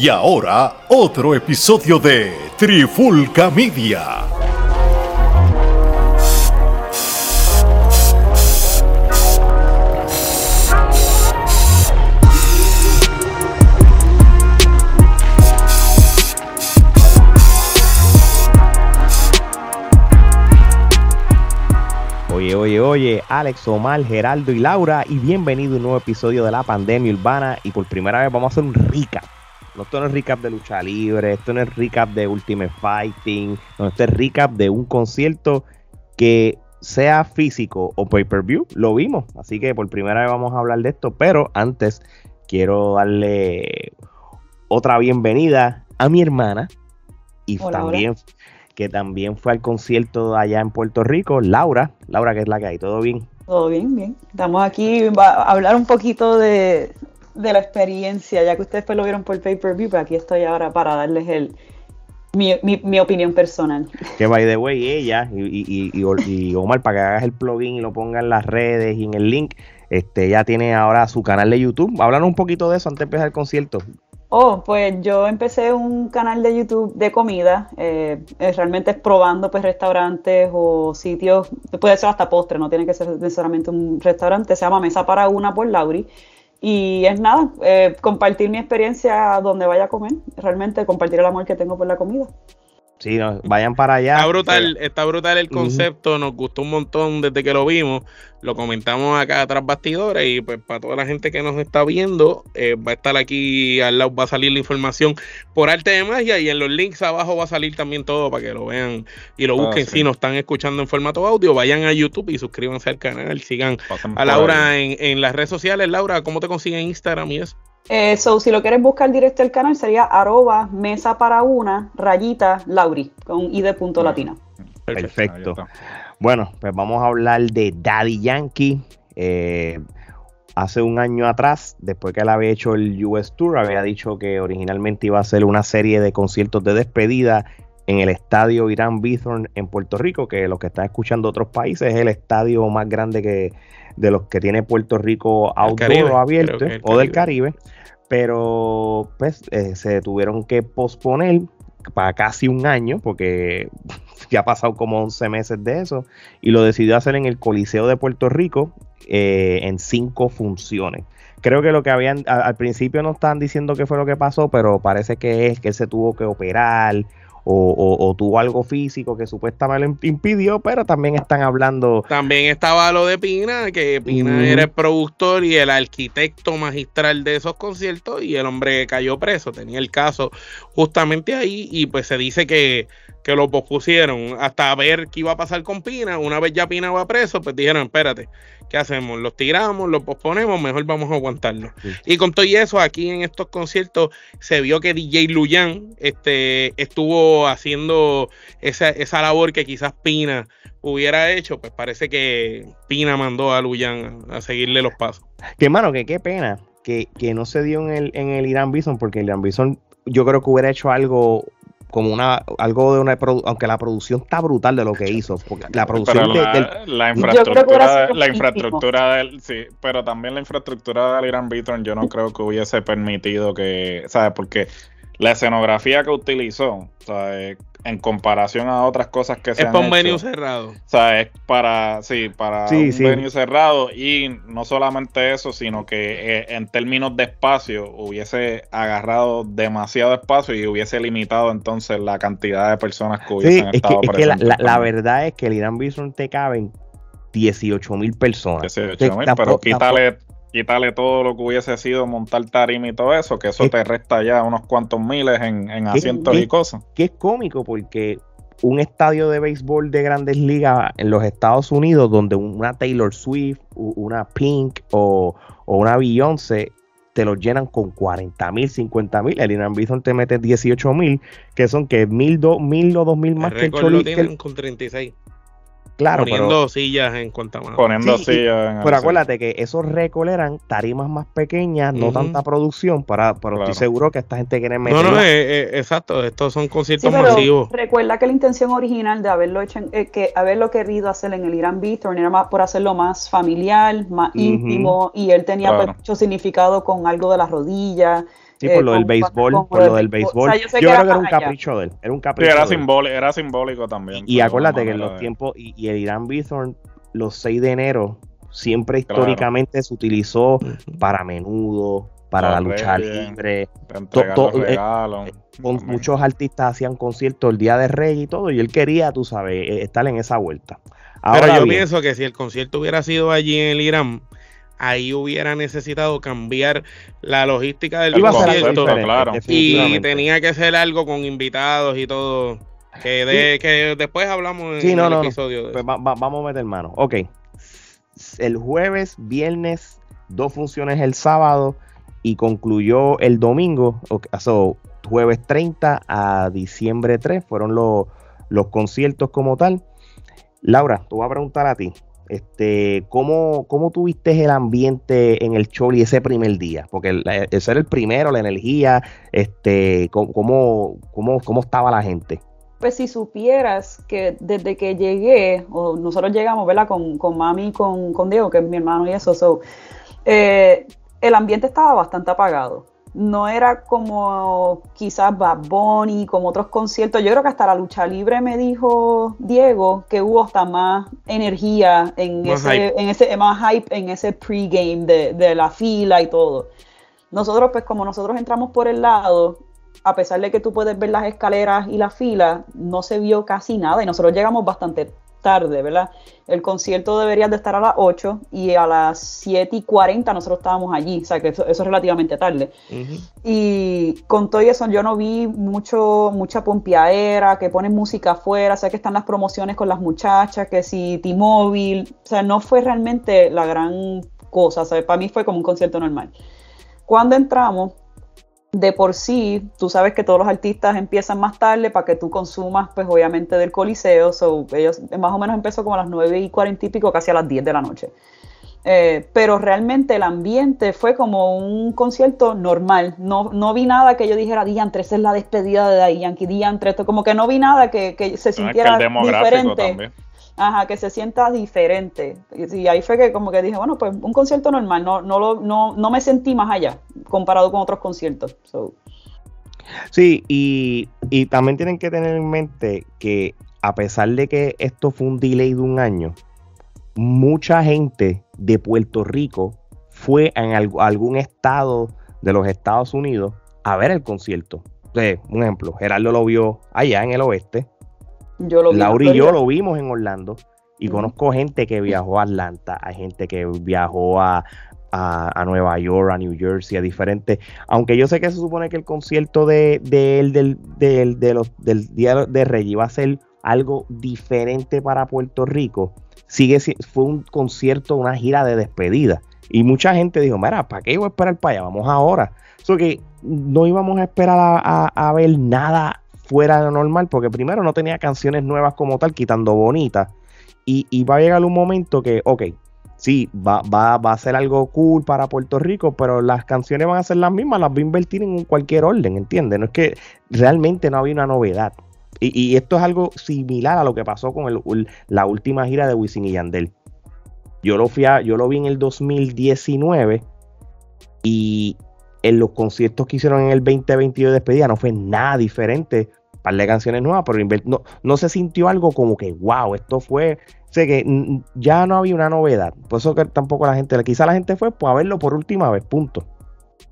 Y ahora, otro episodio de Trifulca Media. Oye, oye, oye, Alex, Omar, Geraldo y Laura, y bienvenido a un nuevo episodio de la pandemia urbana. Y por primera vez vamos a hacer un recap. No, esto no es recap de lucha libre, esto no es recap de Ultimate Fighting, no, esto es recap de un concierto que sea físico o pay-per-view, lo vimos. Así que por primera vez vamos a hablar de esto, pero antes quiero darle otra bienvenida a mi hermana y Hola, también que también fue al concierto allá en Puerto Rico, Laura. Laura, que es la que hay? ¿Todo bien? Todo bien, bien. Estamos aquí a hablar un poquito de, de la experiencia, ya que ustedes pues lo vieron por pay-per-view, pero aquí estoy ahora para darles el mi, mi- mi opinión personal. Que by the way, ella y, y, y- y- Omar, para que hagas el plugin y lo ponga en las redes y en el link, este, ella tiene ahora su canal de YouTube. Háblanos un poquito de eso antes de empezar el concierto. Oh, pues yo empecé un canal de YouTube de comida, eh, eh, realmente es probando pues restaurantes o sitios, puede ser hasta postre, no tiene que ser necesariamente un restaurante, se llama Mesa para una por Lauri. Y es nada, eh, compartir mi experiencia donde vaya a comer, realmente compartir el amor que tengo por la comida. Sí, no, vayan para allá. Está brutal, está brutal el concepto, nos gustó un montón desde que lo vimos, lo comentamos acá tras bastidores y pues para toda la gente que nos está viendo, eh, va a estar aquí al lado, va a salir la información por arte de magia y en los links abajo va a salir también todo para que lo vean y lo Ah, busquen sí. si nos están escuchando en formato audio, vayan a YouTube y suscríbanse al canal, sigan Pasen a Laura en, en las redes sociales. Laura, ¿cómo te consiguen Instagram y eso? Eh, so, si lo quieres buscar directo al canal sería arroba mesa para una rayita Lauri con i de punto latina. Perfecto. Bueno, pues vamos a hablar de Daddy Yankee. Eh, hace un año atrás, después que él había hecho el US Tour, había dicho que originalmente iba a ser una serie de conciertos de despedida en el estadio Irán Bithorn en Puerto Rico, que los que están escuchando otros países es el estadio más grande que de los que tiene Puerto Rico outdoor abierto o del Caribe. Caribe. Pero pues eh, se tuvieron que posponer para casi un año porque ya ha pasado como 11 meses de eso y lo decidió hacer en el Coliseo de Puerto Rico eh, en cinco funciones. Creo que lo que habían a- al principio no estaban diciendo qué fue lo que pasó, pero parece que es que él se tuvo que operar o, o- o tuvo algo físico que supuestamente impidió, pero también están hablando También estaba lo de Pina, que Pina era el productor y el arquitecto magistral de esos conciertos y el hombre cayó preso, tenía el caso justamente ahí y pues se dice que, que lo pospusieron hasta ver qué iba a pasar con Pina. Una vez ya Pina va preso, pues dijeron, espérate, ¿qué hacemos? ¿Los tiramos? ¿Los posponemos? Mejor vamos a aguantarlo. Sí. Y con todo y eso, aquí en estos conciertos se vio que DJ Luyan este, estuvo haciendo esa, esa labor que quizás Pina hubiera hecho, pues parece que Pina mandó a Luyan a, a seguirle los pasos. Que mano, que qué pena que, que no se dio en el, en el Irán Bison, porque el Irán Bison yo creo que hubiera hecho algo como una, algo de una aunque la producción está brutal de lo que hizo, porque la producción de- la, del- la infraestructura, la infraestructura del, sí, pero también la infraestructura del Irán Beaton yo no creo que hubiese permitido que, ¿sabes? Porque la escenografía que utilizó, ¿sabes? En comparación a otras cosas que se Es han para un venue cerrado. O sea, es para, sí, para Sí, un sí. venue cerrado y no solamente eso, sino que eh, en términos de espacio hubiese agarrado demasiado espacio y hubiese limitado entonces la cantidad de personas que Sí, hubiesen es que, estado es que la, presentes la- verdad es que el Irán Bison te caben 18 mil personas. 18 Entonces, mil, pero quítale, quítale todo lo que hubiese sido montar tarima y todo eso, que eso Es- te resta ya unos cuantos miles en, en asientos y cosas. que es cómico porque un estadio de béisbol de grandes ligas en los Estados Unidos donde una Taylor Swift, una Pink o, o una Beyoncé te los llenan con 40 mil, 50 mil. El Irán Bison te mete 18 mil, que son que mil, dos mil o dos mil más El que el lo Choli. que el- tienen con 36. Claro, poniendo pero, sillas en cuanta mano. Poniendo Sí, y- sillas en pero acuérdate que esos récords eran tarimas más pequeñas, no tanta producción, para, pero Claro. estoy seguro que esta gente quiere meter. No, no, eh, eh, exacto. Estos son Sí, conciertos pero masivos. recuerda que la intención original de haberlo hecho, en- eh, que haberlo querido hacer en el Irán Beaton era más por hacerlo más familiar, más íntimo, y él tenía Claro. pues, mucho significado con algo de las rodillas, Sí, por lo del béisbol, por lo del béisbol. yo, creo que era un capricho de él, era un capricho. Sí, era, simbólico, era simbólico también. Y, acuérdate que en los tiempos, y, el Irán Bithorn, los 6 de enero, siempre históricamente se utilizó para menudo, para la lucha libre. Eh, muchos artistas hacían conciertos el día de reggae y todo, y él quería, tú sabes, eh, estar en esa vuelta. Pero yo pienso que si el concierto hubiera sido allí en el Irán, ahí hubiera necesitado cambiar la logística del concierto. Claro. Y tenía que ser algo con invitados y todo. Que, de, que después hablamos en el episodio. Pues vamos a meter mano. Ok. El jueves, viernes, dos funciones el sábado y concluyó el domingo. O jueves 30 a diciembre 3 fueron los, los conciertos como tal. Laura, te voy a preguntar a ti. Este, ¿cómo, ¿Cómo tuviste el ambiente en el Choli ese primer día? Porque el, ser el primero, la energía, este, ¿cómo, cómo, cómo estaba la gente? Pues si supieras que desde que llegué, o nosotros llegamos, ¿verdad? Con, con mami y con, con, Diego, que es mi hermano y eso, eh, el ambiente estaba bastante apagado no era como quizás Bad Bunny, como otros conciertos. Yo creo que hasta la lucha libre me dijo Diego que hubo hasta más energía en ese, en ese, más hype en ese pregame de, de la fila y todo. Nosotros, pues como nosotros entramos por el lado, a pesar de que tú puedes ver las escaleras y la fila, no se vio casi nada y nosotros llegamos bastante tarde, ¿verdad? El concierto debería de estar a las 8 y a las 7 y 40 nosotros estábamos allí, o sea que eso, es relativamente tarde. Y con todo eso yo no vi mucho, mucha pompiaera, que ponen música afuera, o sea que están las promociones con las muchachas, que si T-Mobile, o sea, no fue realmente la gran cosa, o sea, para mí fue como un concierto normal. Cuando entramos, de por sí, tú sabes que todos los artistas empiezan más tarde para que tú consumas, pues obviamente del coliseo. So, ellos más o menos empezó como a las 9 y 40 y pico, casi a las 10 de la noche. Eh, pero realmente el ambiente fue como un concierto normal. No, no vi nada que yo dijera, Diantre, esa es la despedida de Yankee, Diantre, esto como que no vi nada que, que se sintiera diferente. Ajá, que se sienta diferente. Y, ahí fue que como que dije, bueno, pues un concierto normal, no, no, lo, no, no me sentí más allá comparado con otros conciertos. Sí, y, y también tienen que tener en mente que a pesar de que esto fue un delay de un año, mucha gente de Puerto Rico fue en algún estado de los Estados Unidos a ver el concierto. un ejemplo, Gerardo lo vio allá en el oeste, yo Laura y yo lo vimos en Orlando y conozco gente que viajó a Atlanta, hay gente que viajó a, Nueva York, a New Jersey, a diferentes. Aunque yo sé que se supone que el concierto de, del, del, de los, del Día de Rey iba a ser algo diferente para Puerto Rico, sigue fue un concierto, una gira de despedida. Y mucha gente dijo, mira, ¿para qué iba a esperar para allá? Vamos ahora. Eso que no íbamos a esperar a, a ver nada fuera de normal, porque primero no tenía canciones nuevas como tal, quitando bonitas. Y, va a llegar un momento que, ok, sí, va, va, va, a ser algo cool para Puerto Rico, pero las canciones van a ser las mismas, las va a invertir en cualquier orden, ¿entiendes? No es que realmente no había una novedad. Y, esto es algo similar a lo que pasó con la última gira de Wisin y Yandel. Yo lo, fui yo lo vi en el 2019 y en los conciertos que hicieron en el 2022 de despedida no fue nada diferente par de canciones nuevas, pero no, no se sintió algo como que, wow, esto fue, sé que ya no había una novedad. Por eso que tampoco la gente, quizá la gente fue pues, a verlo por última vez, punto.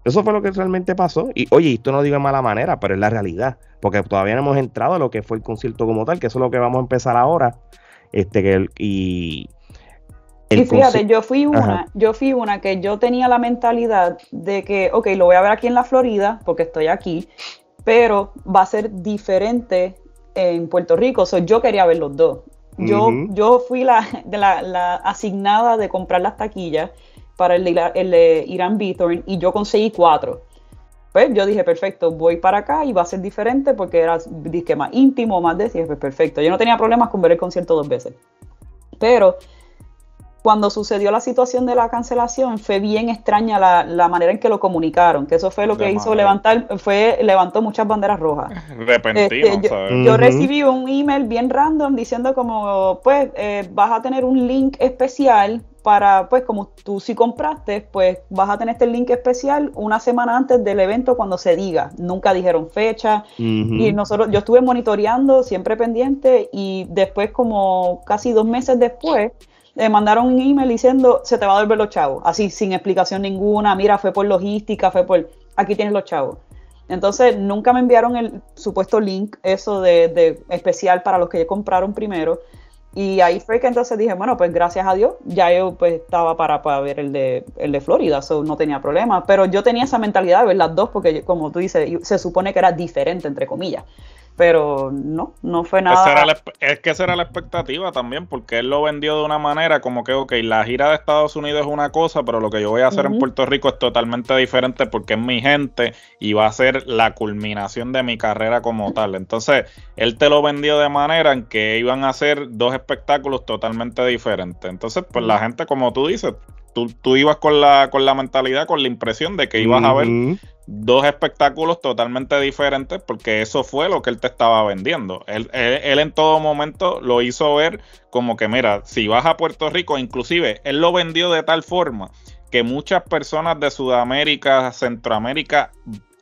Eso fue lo que realmente pasó. Y oye, esto no digo de mala manera, pero es la realidad. Porque todavía no hemos entrado a lo que fue el concierto como tal, que eso es lo que vamos a empezar ahora. Este, que y, y fíjate, yo fui una, yo fui una que yo tenía la mentalidad de que, ok, lo voy a ver aquí en la Florida, porque estoy aquí, pero va a ser diferente en Puerto Rico. yo quería ver los dos. Yo, yo fui la, la, asignada de comprar las taquillas para el, el, de Irán Bithorn y yo conseguí cuatro. Pues yo dije, perfecto, voy para acá y va a ser diferente porque era disque más íntimo, más de pues perfecto. Yo no tenía problemas con ver el concierto dos veces. Pero cuando sucedió la situación de la cancelación fue bien extraña la, manera en que lo comunicaron, que eso fue lo que hizo levantar, fue levantó muchas banderas rojas. Repentino, este, yo, recibí un email bien random diciendo como, pues, eh, vas a tener un link especial para, pues como tú sí compraste, pues vas a tener este link especial una semana antes del evento cuando se diga. Nunca dijeron fecha. Y nosotros, yo estuve monitoreando, siempre pendiente, y después, como casi dos meses después, le mandaron un email diciendo se te va a devolver los chavos, así sin explicación ninguna, mira, fue por logística, fue por, aquí tienes los chavos. Entonces nunca me enviaron el supuesto link, eso de, de especial para los que compraron primero. Y ahí fue que entonces dije, bueno, pues gracias a Dios, ya yo pues estaba para, para ver el de, el de Florida, no tenía problema. Pero yo tenía esa mentalidad de ver las dos, porque como tú dices, se supone que era diferente, entre comillas pero no, no fue nada. es que esa era la expectativa también, porque él lo vendió de una manera como que, ok, la gira de Estados Unidos es una cosa, pero lo que yo voy a hacer en Puerto Rico es totalmente diferente porque es mi gente y va a ser la culminación de mi carrera como tal. Entonces, él te lo vendió de manera en que iban a ser dos espectáculos totalmente diferentes. Entonces, pues la gente, como tú dices, tú, tú ibas con la, con la mentalidad, con la impresión de que ibas a ver dos espectáculos totalmente diferentes porque eso fue lo que él te estaba vendiendo. Él, en todo momento lo hizo ver como que, mira, si vas a Puerto Rico, inclusive él lo vendió de tal forma que muchas personas de Sudamérica, Centroamérica,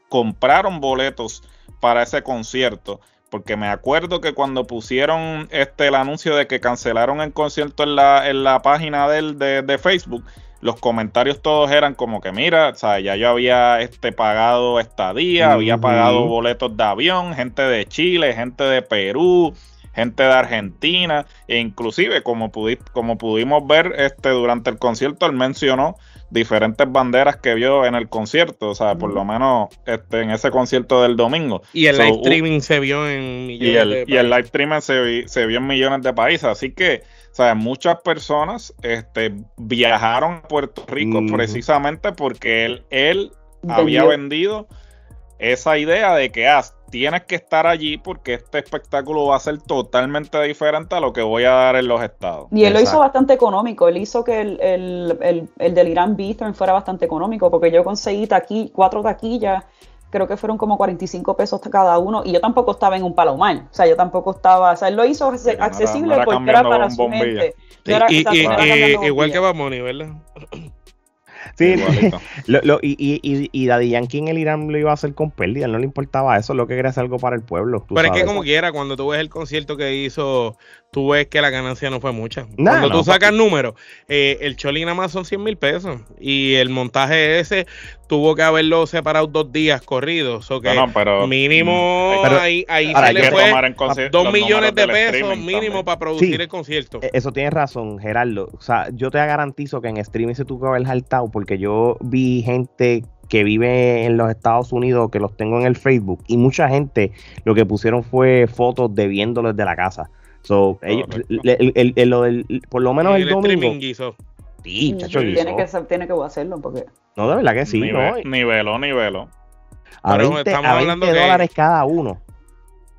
compraron boletos para ese concierto. Porque me acuerdo que cuando pusieron este el anuncio de que cancelaron el concierto en la, en la página de, de, de Facebook, los comentarios todos eran como que, mira, o sea, ya yo había este, pagado estadía, había pagado boletos de avión, gente de Chile, gente de Perú, gente de Argentina, e inclusive como, como pudimos ver este, durante el concierto, él mencionó diferentes banderas que vio en el concierto, o sea, por lo menos este, en ese concierto del domingo. Y el live streaming se vio en millones y el, de Y el live streaming se, se vio en millones de países, así que o sea, muchas personas este, viajaron a Puerto Rico precisamente porque él, él había vendido esa idea de que ah, tienes que estar allí porque este espectáculo va a ser totalmente diferente a lo que voy a dar en los estados. Y él lo hizo bastante económico, él hizo que el, el, el, del Irán Bistro fuera bastante económico porque yo conseguí taqui, cuatro taquillas creo que fueron como 45 pesos cada uno, y yo tampoco estaba en un palomar, o sea, yo tampoco estaba, o sea, él lo hizo accesible porque era para su mente. igual que Bamoni, ¿verdad? Sí, lo, y, y, y, Daddy Yankee en el Irán lo iba a hacer con pérdida, no le importaba eso, lo que quería hacer algo para el pueblo. Pero es que como quiera, cuando tú ves el concierto que hizo, tú ves que la ganancia no fue mucha. cuando tú sacas números, eh, el Choli nada más son 100 mil pesos y el montaje ese tuvo que haberlo separado dos días corridos. O que mínimo mm, ahí, ahí se le fue dos millones de pesos mínimo para producir el concierto. E, eso tiene razón, Gerardo. O sea, yo te garantizo que en streaming se tuvo que haber saltado porque yo vi gente que vive en los Estados Unidos, que los tengo en el Facebook, y mucha gente lo que pusieron fue fotos de viéndolos desde la casa. So, ellos, el, lo del, por lo menos el, el domingo. Sí, chacho, tiene, que, tiene que hacerlo porque. No, de verdad que sí. Nivel, ¿no? Nivelo, nivelo. A 20, estamos hablando de dólares cada uno.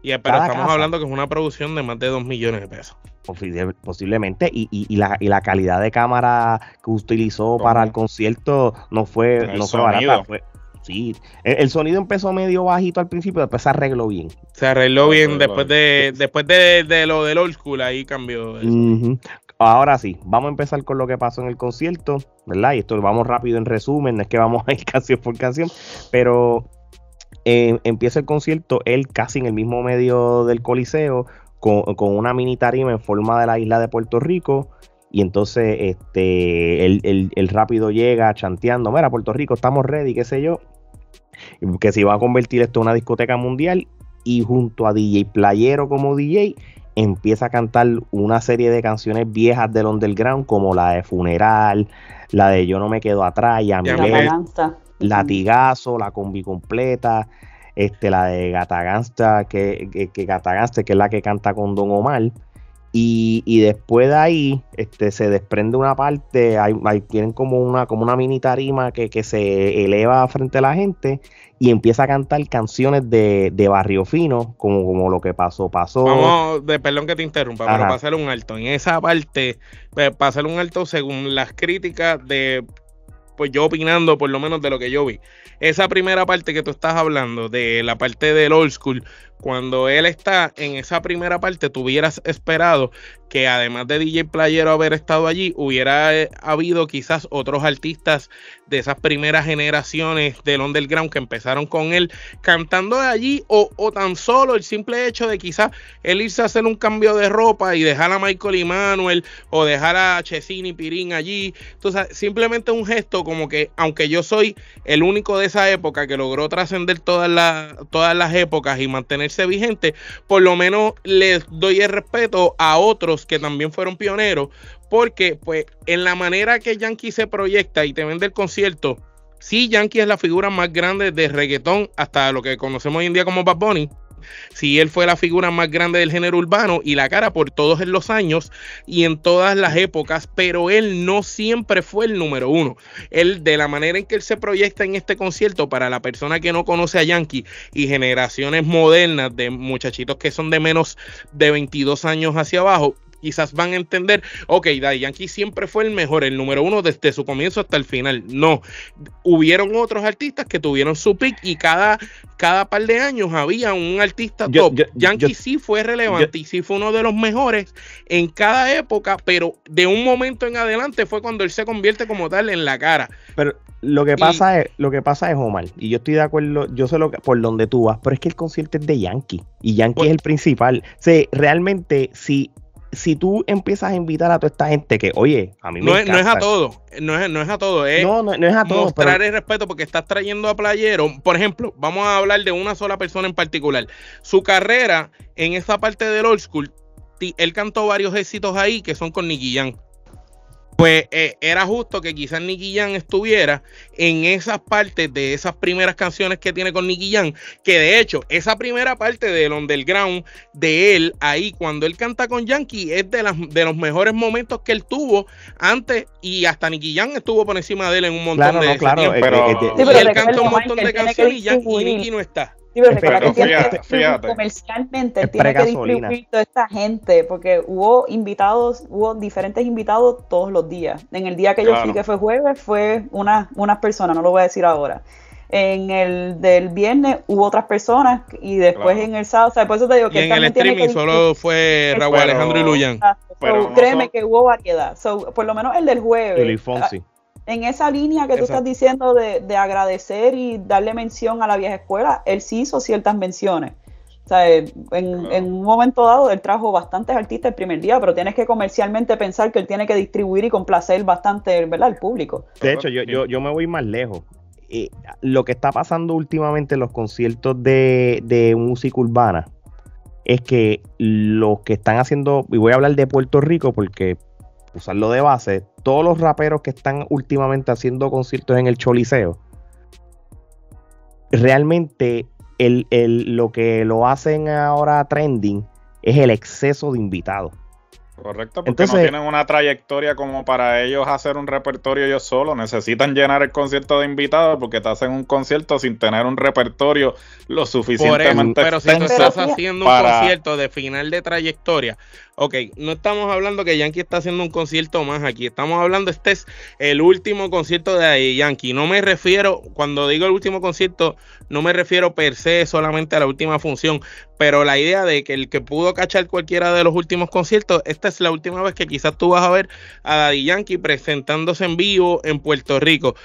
Y, pero estamos hablando que es una producción de más de 2 millones de pesos. Posiblemente, y, y, y, la, y la calidad de cámara que utilizó para el concierto no fue, no fue barata. Fue, sí, el, sonido empezó medio bajito al principio, después se arregló bien. Se arregló bien después de después de, de, lo del old school, ahí cambió. Ahora sí, vamos a empezar con lo que pasó en el concierto, ¿verdad? Y esto lo vamos rápido en resumen, no es que vamos a ir canción por canción, pero eh, empieza el concierto, él casi en el mismo medio del Coliseo, con, una mini tarima en forma de la isla de Puerto Rico. Y entonces este, el, rápido llega chanteando, mira, Puerto Rico, estamos ready, qué sé yo. Que se iba a convertir esto en una discoteca mundial. Y junto a DJ Playero como DJ, empieza a cantar una serie de canciones viejas del underground, como la de Funeral, la de Yo no me quedo atrás, y a Latigazo, la combi completa, este, la de Gata que, que, que que es la que canta con Don Omar. Y, y, después de ahí este, se desprende una parte, hay, tienen como una, como una mini tarima que, que, se eleva frente a la gente y empieza a cantar canciones de, de Barrio Fino, como, como lo que pasó, pasó. Vamos, de, perdón que te interrumpa, pero para hacer un alto, en esa parte, pues, para hacer un alto según las críticas de pues yo opinando por lo menos de lo que yo vi. Esa primera parte que tú estás hablando, de la parte del old school, cuando él está en esa primera parte, tú hubieras esperado que además de DJ Playero haber estado allí, hubiera eh, habido quizás otros artistas de esas primeras generaciones del underground que empezaron con él cantando allí o, tan solo el simple hecho de quizás él irse a hacer un cambio de ropa y dejar a Michael y Manuel o dejar a Chesini Pirín allí. Entonces, simplemente un gesto como que, aunque yo soy el único de esa época que logró trascender todas las, todas las épocas y mantenerse vigente, por lo menos les doy el respeto a otros que también fueron pioneros, porque pues en la manera que Yankee se proyecta y te vende el concierto, sí, Yankee es la figura más grande de reggaetón hasta lo que conocemos hoy en día como Bad Bunny, si él fue la figura más grande del género urbano y la cara por todos los años y en todas las épocas, pero él no siempre fue el número uno. Él, de la manera en que él se proyecta en este concierto, para la persona que no conoce a Yankee y generaciones modernas de muchachitos que son de menos de 22 años hacia abajo, quizás van a entender, ok, Daddy Yankee siempre fue el mejor, el número uno desde su comienzo hasta el final. No, hubieron otros artistas que tuvieron su pick y cada, cada par de años había un artista top. Yankee sí fue relevante y sí fue uno de los mejores en cada época, pero de un momento en adelante fue cuando él se convierte como tal en la cara. Pero lo que pasa es, lo que pasa es, Omar, y yo estoy de acuerdo, yo sé lo que, por donde tú vas, pero es que el concierto es de Yankee y Yankee pues es el principal. O realmente si si tú empiezas a invitar a toda esta gente que, oye, a mí me no, es, no es a todo, no es, no es a todo, es no, no, es a todo, mostrar el respeto porque estás trayendo a Playero. Por ejemplo, vamos a hablar de una sola persona en particular. Su carrera en esa parte del old school, él cantó varios éxitos ahí que son con Nicky pues eh, era justo que quizás Nicky Jam estuviera en esas partes de esas primeras canciones que tiene con Nicky Jam, que de hecho esa primera parte del underground de él ahí cuando él canta con Yankee es de, las, de los mejores momentos que él tuvo antes y hasta Nicky Jam estuvo por encima de él en un montón de claro, pero, él canta un montón de canciones y, y Nicky no está. Sí, pero, fíjate, comercialmente tiene que distribuir toda esta gente, porque hubo invitados, hubo diferentes invitados todos los días. En el día que yo fui, que fue jueves, fue una, unas personas, no lo voy a decir ahora. En el del viernes hubo otras personas y después en el sábado, o sea, por eso te digo que y en el streaming solo fue Raúl Alejandro y Luyan. Pero créeme que hubo variedad. por lo menos el del jueves en esa línea que tú estás diciendo de, agradecer y darle mención a la vieja escuela, él sí hizo ciertas menciones. O sea, en, un momento dado él trajo bastantes artistas el primer día, pero tienes que comercialmente pensar que él tiene que distribuir y complacer bastante ¿verdad? al público. De hecho, yo, yo, yo me voy más lejos. Eh, lo que está pasando últimamente en los conciertos de, de música urbana es que los que están haciendo, y voy a hablar de Puerto Rico porque usarlo de base, todos los raperos que están últimamente haciendo conciertos en el Choliseo, realmente el, lo que lo hacen ahora trending es el exceso de invitados. Correcto, porque no tienen una trayectoria como para ellos hacer un repertorio ellos solos. Necesitan llenar el concierto de invitados porque te hacen un concierto sin tener un repertorio lo suficientemente Pero si tú estás haciendo un concierto de final de trayectoria, ok, no estamos hablando que Yankee está haciendo un concierto más aquí. Estamos hablando, este es el último concierto de Yankee. No me refiero, cuando digo el último concierto, no me refiero per se solamente a la última función, pero la idea de que el que pudo cachar cualquiera de los últimos conciertos, esta es la última vez que quizás tú vas a ver a Daddy Yankee presentándose en vivo en Puerto Rico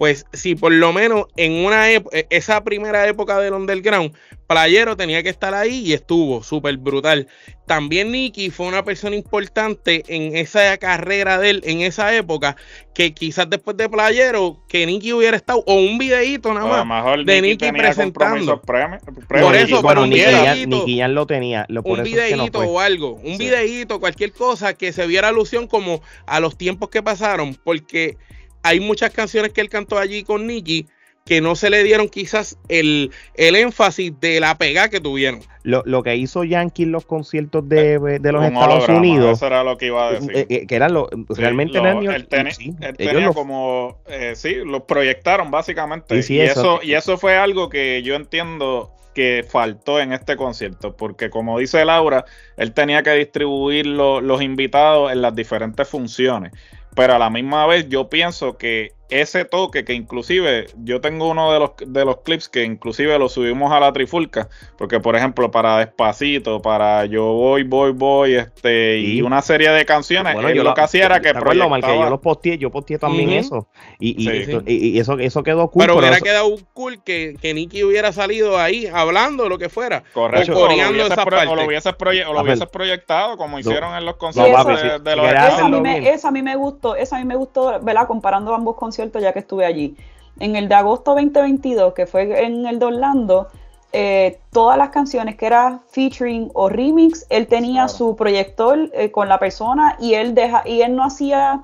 pues si por lo menos en una e, esa primera época del underground, Playero tenía que estar ahí y estuvo súper brutal. También Nicky fue una persona importante en esa carrera de él, en esa época, que quizás después de Playero, que Nicky hubiera estado, o un videíto nada más de Nicky presentando. por eso, bueno, un Nicky, ya, lo tenía. un videíto o algo, un videíto, cualquier cosa que se viera alusión como a los tiempos que pasaron, porque hay muchas canciones que él cantó allí con Nicky que no se le dieron quizás el, énfasis de la pega que tuvieron. Lo, que hizo Yankee en los conciertos de, eh, los Estados Unidos. Eso era lo que iba a decir. Eh, eh, que era lo, realmente él, tenía como, sí, los proyectaron básicamente. y, eso, y eso fue algo que yo entiendo que faltó en este concierto, porque como dice Laura, él tenía que distribuir los invitados en las diferentes funciones pero a la misma vez yo pienso que ese toque que inclusive yo tengo uno de los, de los clips que inclusive lo subimos a la trifulca, porque por ejemplo para Despacito, para Yo Voy, Voy, Voy, este, y una serie de canciones, Bueno, él yo lo que hacía era que ¿Te acuerdas, Omar, que yo proyectaba- lo posteé, yo posteé también eso. Y, y, Sí, esto- sí. y- y eso, eso quedó cool. Pero hubiera eso- quedado cool que, que Nicky hubiera salido ahí hablando lo que fuera. Correcto, O o lo, coreando hubieses esa pro- o lo parte. hubieses proye- o lo A ver. hubieses proyectado como hicieron en los conciertos de, de los Eso a, mí hacerlo me, bien. eso a mí me gustó, eso a mí me gustó, ¿verdad? Comparando ambos conciertos ya que estuve allí. En el de agosto 2022, que fue en el de Orlando, eh, todas las canciones que era featuring o remix, él tenía Claro. su proyector eh, con la persona y él deja, y él no hacía,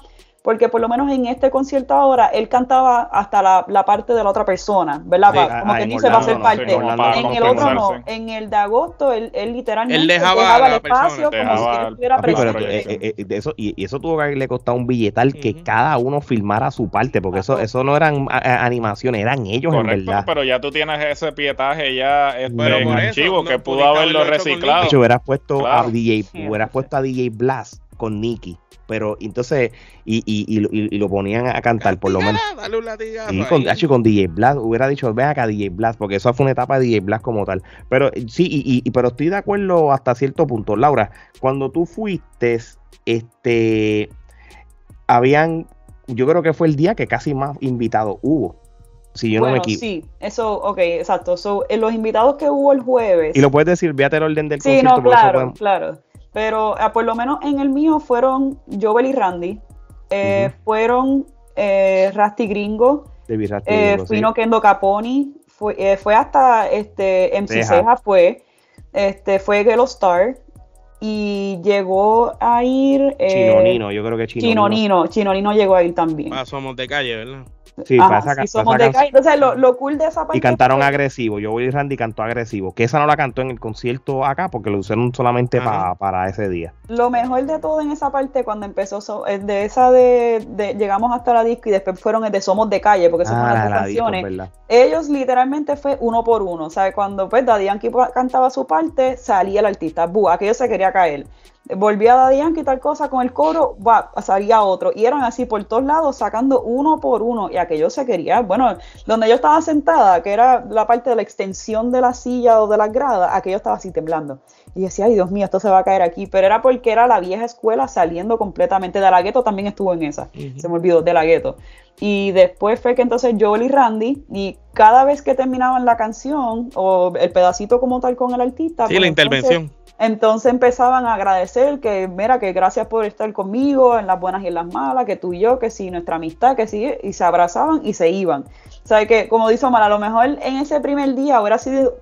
porque por lo menos en este concierto ahora, él cantaba hasta la, la parte de la otra persona, ¿verdad? Sí, como ah, que dice, va a ser Orlando no, sí, parte. en el otro no, en el de agosto, él, él literalmente Él dejaba el la persona, espacio como dejaba si él estuviera presente. eh, eh, eh, eso, y, y eso tuvo que haberle costado un billetal que cada uno filmara su parte, porque eso, eso no eran animaciones, eran ellos en verdad. pero ya tú tienes ese pietaje ya este, Pero en archivo no, que pudo haberlo reciclado. De hecho, hubieras puesto Claro. a DJ, Sí, hubieras sí. puesto a DJ Blast con Nicky, pero entonces, y, y, y, lo- y- y lo ponían a cantar, por lo menos. Dale un latigazo Sí, ahí. con, con DJ Blast, hubiera dicho, ven acá DJ Blast, porque eso fue una etapa de DJ Blast como tal. Pero eh, sí, y, y- y- pero estoy de acuerdo hasta cierto punto. Laura, cuando tú fuiste, este, habían, yo creo que fue el día que casi más invitados hubo, si yo no me sí, eso, ok, exacto. So, en los invitados que hubo el jueves. Y lo puedes decir, véate el orden del sí, concierto. no, porque eso claro, podemos- claro. Pero ah, por lo menos en el mío fueron Jovel y Randy, eh, fueron eh, Rasty Gringo, de Birra eh, Tigre, sí. Fino Kendo Caponi, fue, eh, fue hasta este MC Ceja. Ceja fue, este, fue Gelo Star y llegó a ir eh, Chino Nino, yo creo que Chino, Chino Nino. Nino, Chino Nino llegó a ir también. Ah, somos de calle, ¿verdad? Sí, Ajá, para esa, sí, para somos esa de. Entonces, lo, lo cool de esa parte Y cantaron fue- agresivo. Yo voy Randy cantó agresivo. Que esa no la cantó en el concierto acá porque lo usaron solamente Ajá. pa- para ese día. Lo mejor de todo en esa parte cuando empezó so- eh, de esa de, de- llegamos hasta la disco y después fueron el de Somos de Calle porque son Ah, las la, disco, canciones. Ellos literalmente fue uno por uno, o sea, cuando pues Daddy Yankee cantaba su parte, salía el artista, bu, aquello se quería caer. Volvía Daddy Yankee tal cosa con el coro, va, salía otro. Y eran así por todos lados, sacando uno por uno. Y aquello se quería, bueno, donde yo estaba sentada, que era la parte de la extensión de la silla o de las gradas, aquello estaba así temblando. Y decía, ay Dios mío, esto se va a caer aquí. Pero era porque era la vieja escuela saliendo completamente. De la gueto también estuvo en esa. Se me olvidó, de la gueto. Y después fue que entonces Joel y Randy, y cada vez que terminaban la canción, o el pedacito como tal con el artista, Sí, pues la entonces- intervención. Entonces empezaban a agradecer que, mira, que gracias por estar conmigo en las buenas y en las malas, que tú y yo, que sí, nuestra amistad, que sí, y se abrazaban y se iban. O sea, que como dice Omar, a lo mejor en ese primer día hubiera sido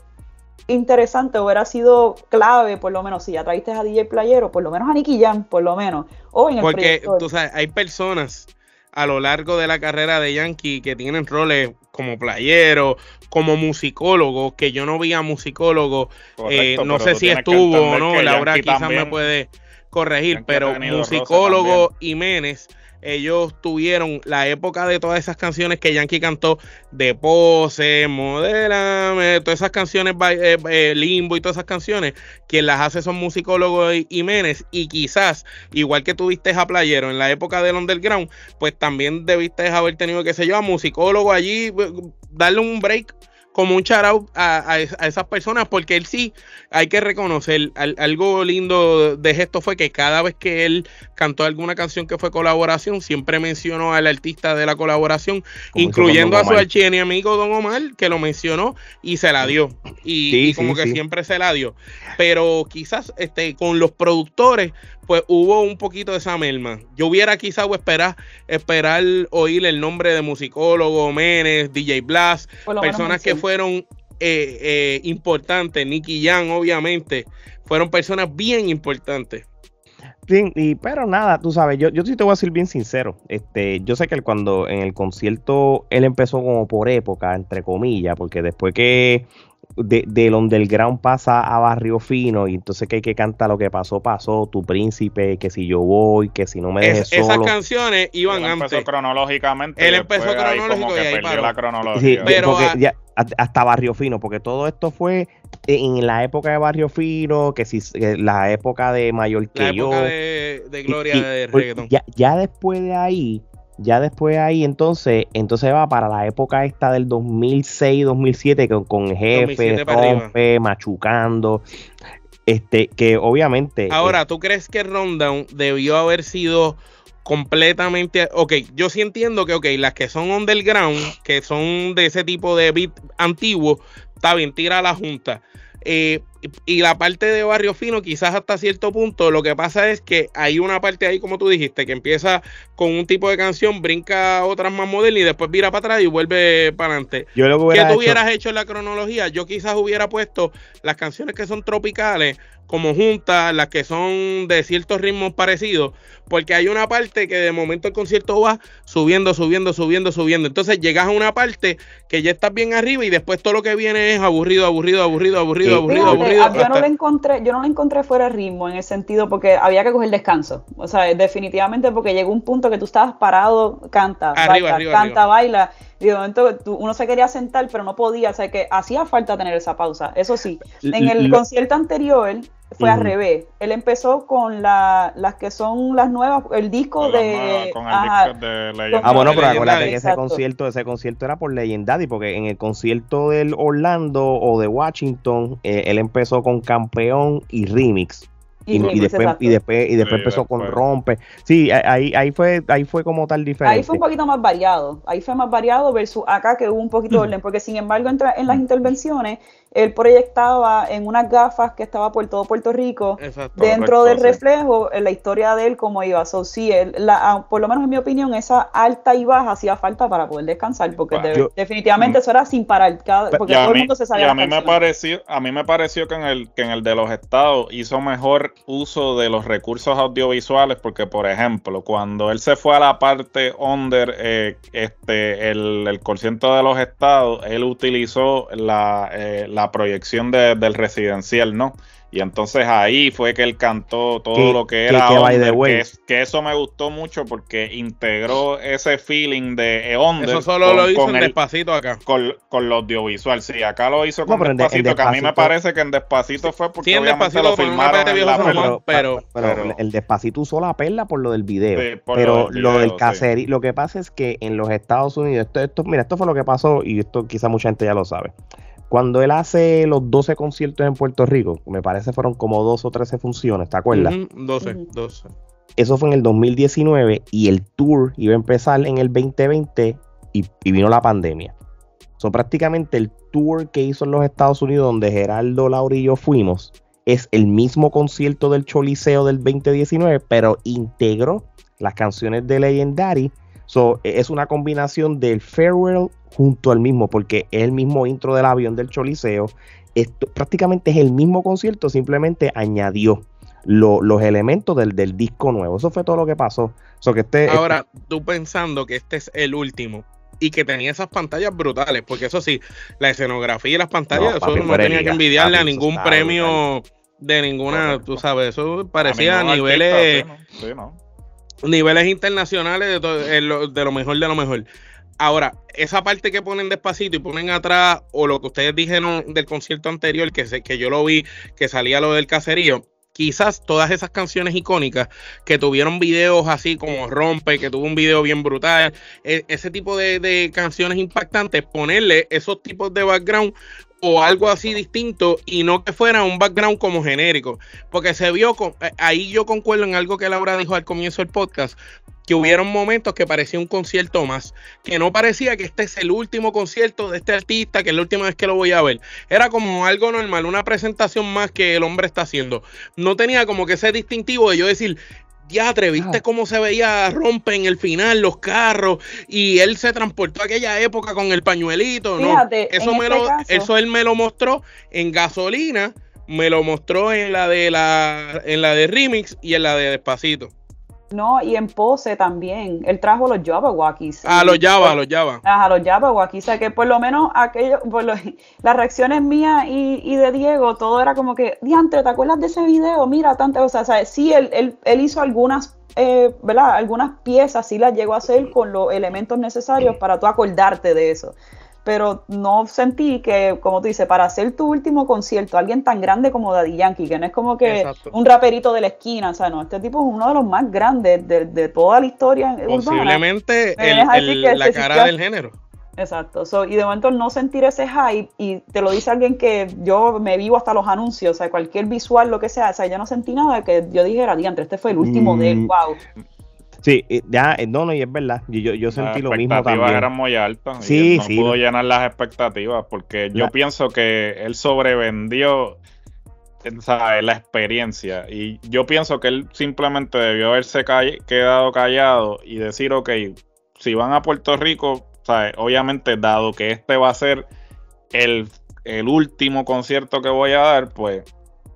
interesante, hubiera sido clave, por lo menos, si ya a DJ Playero, por lo menos a Nicky Jam, por lo menos, o en el Porque proyector. tú sabes, hay personas a lo largo de la carrera de Yankee que tienen roles como playero, como musicólogo, que yo no vi a musicólogo, eh, no sé si estuvo o no, Laura quizás me puede corregir, pero musicólogo y Menes, ellos tuvieron la época de todas esas canciones que Yankee cantó de pose, modélame, todas esas canciones, eh, eh, limbo y todas esas canciones, quien las hace son musicólogos y, Menes, y quizás, igual que tuviste a Playero en la época del underground, pues también debiste haber tenido, qué sé yo, a musicólogo allí, eh, darle un break como un out a, a a esas personas, porque él sí, hay que reconocer, al- algo lindo de esto fue que cada vez que él cantó alguna canción que fue colaboración, siempre mencionó al artista de la colaboración, Como incluyendo a su archienemigo Don Omar, que lo mencionó y se la dio. Y, Sí, y como sí, que sí. siempre se la dio. Pero quizás este, con los productores, pues hubo un poquito de esa merma. Yo hubiera quizás esperar, esperar oír el nombre de musicólogo, Menes, DJ Blast, personas que fueron eh, eh, importantes, Nicky Jan, obviamente, fueron personas bien importantes. Sí, y, pero nada, tú sabes, yo, yo sí te voy a ser bien sincero. Este, yo sé que él cuando en el concierto él empezó como por época, entre comillas, porque después que de, del underground pasa a barrio fino, y entonces que hay que cantar lo que pasó, pasó, tu príncipe, que si yo voy, que si no me dejes Es- esas canciones iban Él empezó antes. cronológicamente. Él empezó después ahí cronológico como que y ahí la Sí, cronología. Pero, porque ya- hasta- hasta Barrio Fino, porque todo esto fue en la época de Barrio Fino, que si la época de Mayor que La yo. época de, de gloria y, de pues, reggaetón. Ya, ya después de ahí, Ya después ahí entonces, entonces va para la época esta del 2006-2007 con, con jefe, 2007 para arriba. rompe, machucando. Este, que obviamente. Ahora, ¿tú crees que Rundown debió haber sido completamente... Ok, yo sí entiendo que, ok, las que son underground, que son de ese tipo de beat antiguo, está bien, tira a la junta. Eh, y la parte de Barrio Fino, quizás hasta cierto punto, lo que pasa es que hay una parte ahí, como tú dijiste, que empieza con un tipo de canción, brinca otras más modernas y después vira para atrás y vuelve para adelante. yo lo que ¿Qué hubiera tú hecho- hubieras hecho en la cronología? Yo quizás hubiera puesto las canciones que son tropicales como juntas, las que son de ciertos ritmos parecidos, porque hay una parte que de momento el concierto va subiendo, subiendo, subiendo, subiendo. Entonces llegas a una parte que ya estás bien arriba y después todo lo que viene es aburrido, aburrido, aburrido, aburrido, Sí. aburrido, Fíjate, aburrido. ah, yo no le encontré, yo no le encontré fuera de ritmo en el sentido porque había que coger descanso. O sea, definitivamente porque llegó un punto que tú estabas parado, canta, Arriba, baila, arriba, canta, arriba. baila. Y de momento tú- uno se quería sentar, pero no podía. O sea, que hacía falta tener esa pausa. Eso sí, en el Lo- concierto anterior fue al Ujú. revés. Él empezó con la, las que son las nuevas, el disco de. nuevas- con el ajá, disco de Legend. Ah, bueno, pero acuérdate que ese concierto, ese concierto era por Legendary, porque en el concierto del Orlando o de Washington, eh, él empezó con campeón y remix. Y, después, y después, y después Sí, empezó con después. rompe. Sí, ahí, ahí fue, ahí fue como tal diferente. Ahí fue un poquito más variado, ahí fue más variado versus acá que hubo un poquito de orden, porque sin embargo entra en las intervenciones, él proyectaba en unas gafas que estaba por todo Puerto Rico, Exacto. dentro correcto, del sí. reflejo, en la historia de él cómo iba. So, sí, él- la- ah, por lo menos en mi opinión, esa alta y baja hacía falta para poder descansar, porque Bueno, de- yo- definitivamente eso era sin parar, cada- porque Y a todo el mundo se y sabía a las mí me pareció, a mí me pareció que en el que en el de los estados hizo mejor uso de los recursos audiovisuales, porque por ejemplo, cuando él se fue a la parte under, eh, este, el, el de los estados, él utilizó la, eh, la proyección de- del residencial, ¿no? Y entonces ahí fue que él cantó todo Que- lo que era que under, eso me gustó mucho porque integró ese feeling de eh, under Eso solo con- lo hizo con en el- despacito acá. con, con lo audiovisual. Sí, acá lo hizo No, con pero en de- en Despacito, que a mí me parece que en Despacito fue porque Sí, en obviamente Despacito, lo filmaron en la pero- pero pero- el despacito usó la perla por lo del video. Sí, por lo pero del lo del video, sí. caserí, lo que pasa es que en los Estados Unidos, esto, esto, mira, esto fue lo que pasó y esto quizá mucha gente ya lo sabe. Cuando él hace los 12 conciertos en Puerto Rico, me parece fueron como 12 o 13 funciones, ¿te acuerdas? Ujú, 12, Ujú. 12. Eso fue en el 2019 y el tour iba a empezar en el 2020 y, y vino la pandemia. So, prácticamente el tour que hizo en los Estados Unidos, donde Geraldo, Laura y yo fuimos, es el mismo concierto del Choliseo del 2019, pero integró las canciones de Legendary. So, e- es una combinación del Farewell junto al mismo, porque es el mismo intro del avión del Choliseo. Esto prácticamente es el mismo concierto, simplemente añadió lo- los elementos del, del disco nuevo. Eso fue todo lo que pasó. So, que este, Ahora, tú pensando que este es el último y que tenía esas pantallas brutales, porque eso sí, la escenografía y las pantallas, No, eso papi, no tenía que envidiarle a papi, ningún premio de ninguna, tú sabes, eso parecía a, niveles, artista, sí, no, sí, no. Niveles internacionales de, en lo, de lo mejor de lo mejor. Ahora, esa parte que ponen despacito y ponen atrás, o lo que ustedes dijeron del concierto anterior, que, sé, que yo lo vi, que salía lo del caserío, quizás todas esas canciones icónicas que tuvieron videos así como Rompe, que tuvo un video bien brutal, e- ese tipo de, de canciones impactantes, ponerle esos tipos de background o algo así distinto y no que fuera un background como genérico, porque se vio, con, eh, ahí yo concuerdo en algo que Laura dijo al comienzo del podcast, que hubieron momentos que parecía un concierto más, que no parecía que este es el último concierto de este artista, que es la última vez que lo voy a ver. Era como algo normal, una presentación más que el hombre está haciendo. No tenía como que ese distintivo de yo decir, diatre, ¿viste Ah. cómo se veía Rompe en el final, los carros? Y él se transportó a aquella época con el pañuelito, ¿no? Fíjate, Eso, en me este lo, caso- eso él me lo mostró en gasolina, me lo mostró en la de la, en la de remix y en la de despacito. No, y en pose también. Él trajo los Jabberwockies. Ah, los Java, los Java. Ajá, los Jabberwockies. O sea, que por lo menos aquello, por lo- las reacciones mías y, y de Diego, todo era como que, diantre, ¿te acuerdas de ese video? Mira, tanto, o sea, o sea, sí, él, él, él hizo algunas, eh, ¿verdad? Algunas piezas, sí las llegó a hacer con los elementos necesarios para tú acordarte de eso. Pero no sentí que, como tú dices, para hacer tu último concierto, alguien tan grande como Daddy Yankee, que no es como que Exacto. un raperito de la esquina, o sea, no, este tipo es uno de los más grandes de, de toda la historia urbana. Posiblemente Me el- el- la cara existió- del género. Exacto, so, y de momento no sentir ese hype, y te lo dice alguien que yo me vivo hasta los anuncios, o sea, cualquier visual, lo que sea, o sea, yo no sentí nada que yo dijera, diantre, este fue el último de él, Mm, wow. Sí, eh, ya, eh, no, no, y es verdad. Yo, yo, yo sentí lo las mismo expectativas también. eran muy altas. y él no sí, pudo no. llenar las expectativas porque yo La- pienso que él sobrevendió o sea, la experiencia. Y yo pienso que él simplemente debió haberse call- quedado callado y decir, ok, si van a Puerto Rico, sea, obviamente dado que este va a ser el, el último concierto que voy a dar, pues,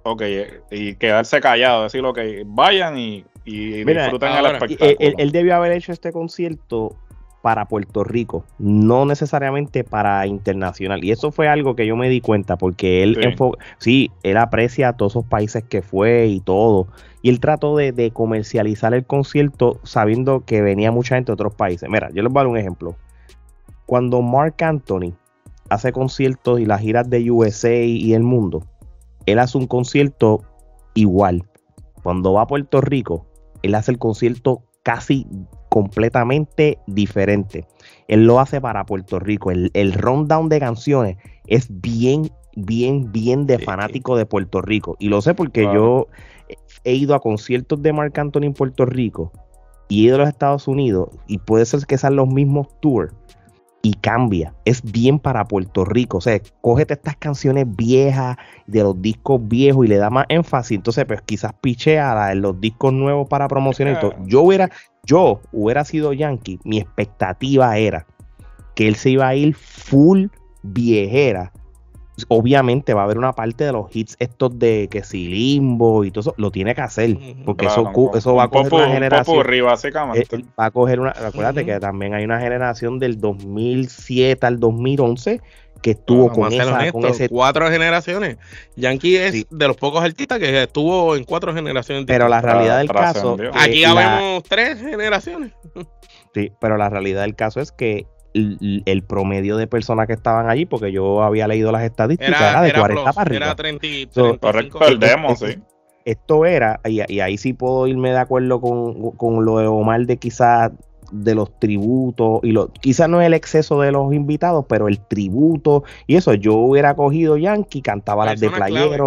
ok, y quedarse callado, decir, ok, vayan y, y Mira, el ahora, Y espectáculo. Él, él- él debió haber hecho este concierto para Puerto Rico, no necesariamente para internacional. Y eso fue algo que yo me di cuenta, porque él, Sí. enfo- sí, él aprecia a todos esos países que fue y todo. Y él trató de, de comercializar el concierto sabiendo que venía mucha gente de otros países. Mira, yo les voy a dar un ejemplo. Cuando Mark Anthony hace conciertos y las giras de USA y el mundo, él hace un concierto igual. Cuando va a Puerto Rico, él hace el concierto casi completamente diferente. Él lo hace para Puerto Rico. El, el rundown de canciones es bien, bien, bien de fanático de Puerto Rico. Y lo sé porque yo he ido a conciertos de Marc Anthony en Puerto Rico y he ido a los Estados Unidos y puede ser que sean los mismos tours y cambia. Es bien para Puerto Rico. O sea, cógete estas canciones viejas de los discos viejos y le da más énfasis. Entonces, pues quizás pichea la- los discos nuevos para promocionar. Claro. Yo hubiera, yo hubiera sido Yankee. Mi expectativa era que él se iba a ir full viejera. Obviamente va a haber una parte de los hits estos de que si limbo y todo eso, lo tiene que hacer. Porque Claro, eso, eso va a coger una un generación. Eh, va a coger una. Acuérdate que también hay una generación del 2007 al 2011 que estuvo con, esa, honestos, con ese. cuatro generaciones. Yankee es Sí. de los pocos artistas que estuvo en cuatro generaciones. Pero la realidad del caso. Aquí la- habemos tres generaciones. sí, pero la realidad del caso es que el, el promedio de personas que estaban allí, porque yo había leído las estadísticas, era, Era, de era 40 plus, para arriba. era 30 y So, 35. Correcto, el demo, Esto- sí. Esto era, y, y ahí sí puedo irme de acuerdo con, con lo de Omar de quizás de los tributos y lo quizás no es el exceso de los invitados, pero el tributo y eso yo hubiera cogido Yankee, cantaba las de clave.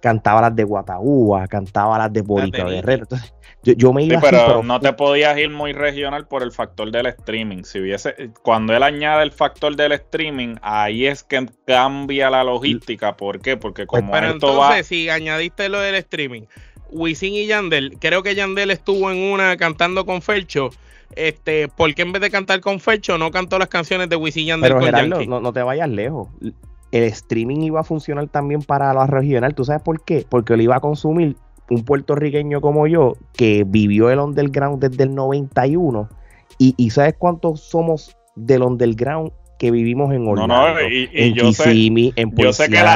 Cantaba las de Guataúba, cantaba las de Nicky. Guerrero. Entonces, yo, yo me Sí, iba así, pero, pero no te podías ir muy regional por el factor del streaming. Si hubiese, cuando él añade el factor del streaming, ahí es que cambia la logística. ¿Por qué? Porque Pues, como Pero esto entonces, va, si añadiste lo del streaming, Wisin y Yandel, creo que Yandel estuvo en una cantando con Fercho. Este, ¿por qué en vez de cantar con Fercho no cantó las canciones de Wisin y Yandel Pero con Gerardo, Yankee? no, no te vayas lejos. El streaming iba a funcionar también para la regional. ¿Tú sabes por qué? Porque lo iba a consumir un puertorriqueño como yo que vivió el underground desde el 91. Y, y ¿sabes cuántos somos del underground que vivimos en No, Orlando? no, y- y en yo sé- Kissimmee, sé que la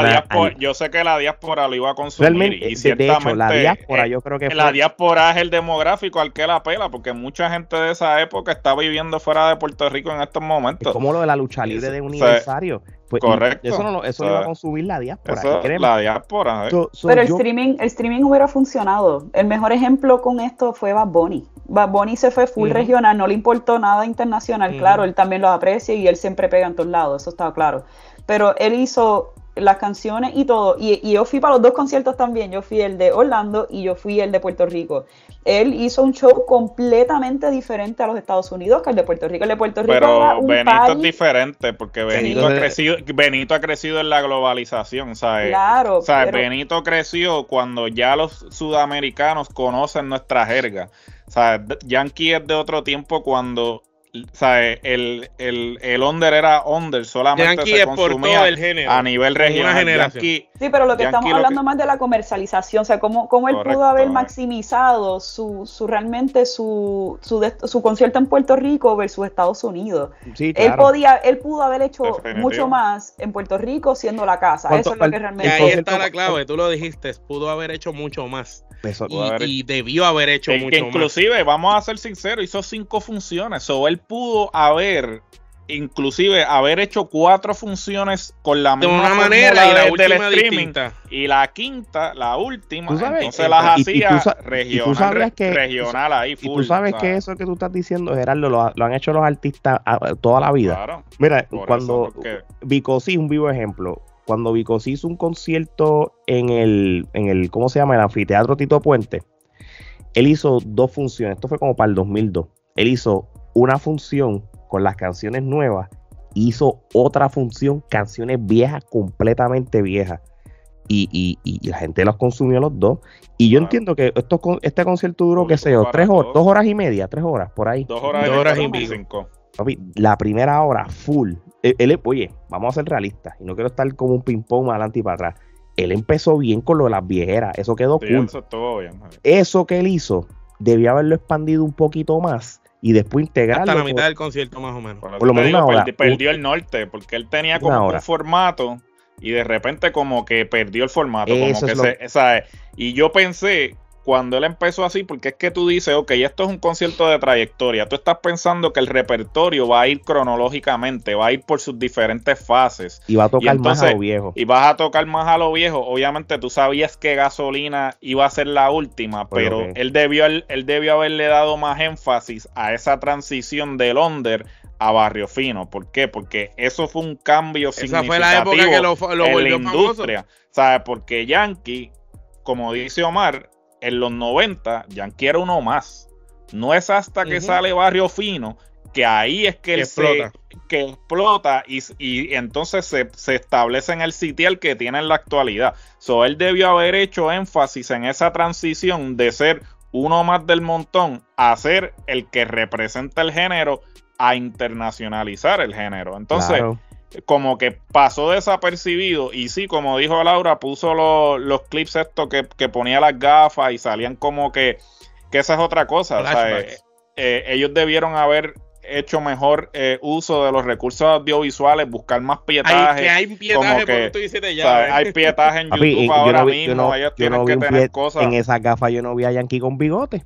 Poinciana, diáspora, ahí. yo sé que la diáspora lo iba a consumir. Realmente, y de- de ciertamente, hecho, la diáspora eh, yo creo que la fue- diáspora es el demográfico al que la pela, porque mucha gente de esa época está viviendo fuera de Puerto Rico en estos es momentos. como lo de la lucha libre de aniversario. Pues, correcto. Eso, no, lo- eso O sea, lo iba a consumir la diáspora. Eso, la diáspora. eh. so- so Pero el yo- streaming, el streaming hubiera funcionado. El mejor ejemplo con esto fue Bad Bunny. Bad Bunny se fue full regional, no le importó nada internacional. Claro, él también lo aprecia y él siempre pega en todos lados, eso está claro. Pero él hizo las canciones y todo. Y, y yo fui para los dos conciertos también. Yo fui el de Orlando y yo fui el de Puerto Rico. Él hizo un show completamente diferente a los Estados Unidos que el de Puerto Rico. El de Puerto Rico era Pero un Benito es diferente porque Benito, ha crecido, Benito ha crecido en la globalización, ¿sabes? Claro, O sea, pero- Benito creció cuando ya los sudamericanos conocen nuestra jerga. O sea, D- Yankee es de otro tiempo cuando sea, el, el, el under era under, solamente Yankee se exportó consumía el género. a nivel regional. generación. Yankee- Sí, pero lo que Yankee estamos lo hablando que- más de la comercialización, o sea, cómo, cómo él Correcto, pudo haber maximizado su, su realmente su, su, su concierto en Puerto Rico versus Estados Unidos. sí, Él podía, él pudo haber hecho Definitivo. mucho más en Puerto Rico siendo la casa. ¿Cuánto- Eso es lo que Y realmente. ahí está la clave, tú lo dijiste, pudo haber hecho mucho más. Eso- Y, Pudo haber y debió haber hecho mucho que más. inclusive, vamos a ser sinceros, hizo cinco funciones. O él pudo haber inclusive haber hecho cuatro funciones con la De misma una fórmula manera y la de- del última streaming distinta. y la quinta, la última, Tú sabes, entonces y- las y- y tú hacía y tú regional, sabías que- regional ahí Y full. tú sabes que eso que tú estás diciendo, Gerardo, lo, lo han hecho los artistas ah, toda la vida. Claro, Mira, cuando Vicosí, un vivo ejemplo, cuando Vicosí hizo un concierto en el, en el, ¿cómo se llama? El anfiteatro Tito Puente, él hizo dos funciones, esto fue como para el 2002, él hizo una función con las canciones nuevas, hizo otra función, canciones viejas, completamente viejas. Y, y- y la gente los consumió los dos. Y yo Claro. entiendo que esto, con- este concierto duró, qué sé yo, tres horas, dos horas y media, tres horas, por ahí. dos horas, Dos horas y cinco. Papi, la primera hora, full. Él, él- oye, vamos a ser realistas. Y no quiero estar como un ping-pong adelante y para atrás. Él empezó bien con lo de las viejeras. Eso quedó Sí, cool. eso estuvo bien. Eso que él hizo, debía haberlo expandido un poquito más y después integrarlo. Hasta la mitad del concierto, más o menos. Por, Por lo eso te menos digo, una hora. perdi- perdió el norte, porque él tenía Una como hora. un formato y de repente como que perdió el formato. Eso como que es lo- se. Y yo pensé, cuando él empezó así, porque es que tú dices, ok, esto es un concierto de trayectoria, tú estás pensando que el repertorio va a ir cronológicamente, va a ir por sus diferentes fases. Y va a tocar más a lo viejo. Y vas a tocar más a lo viejo. Obviamente tú sabías que Gasolina iba a ser la última, Pues, pero él, debió, él debió haberle dado más énfasis a esa transición del under a Barrio Fino. ¿Por qué? Porque eso fue un cambio Esa significativo fue la época que lo, lo en la industria. ¿Sabes? Porque Yankee, como dice Omar, en los 90, Yankee era uno más. No es hasta que sale Barrio Fino que ahí es que explota. se que explota y, y entonces se, se establece en el sitial que tiene en la actualidad. So, él debió haber hecho énfasis en esa transición de ser uno más del montón a ser el que representa el género a internacionalizar el género. Entonces, Claro. Como que pasó desapercibido y sí, como dijo Laura, puso lo- los clips estos que, que ponía las gafas y salían como que, que esa es otra cosa. o sea, Flashbacks. eh, eh, ellos debieron haber hecho mejor eh, uso de los recursos audiovisuales, buscar más Hay, pietaje. que hay pietaje como que, tú dices o ya. sea, hay pietaje en Papi, YouTube ahora no vi- yo mismo, no- ellos yo tienen no vi que tener pie- cosas En esas gafas yo no vi a Yankee con bigote.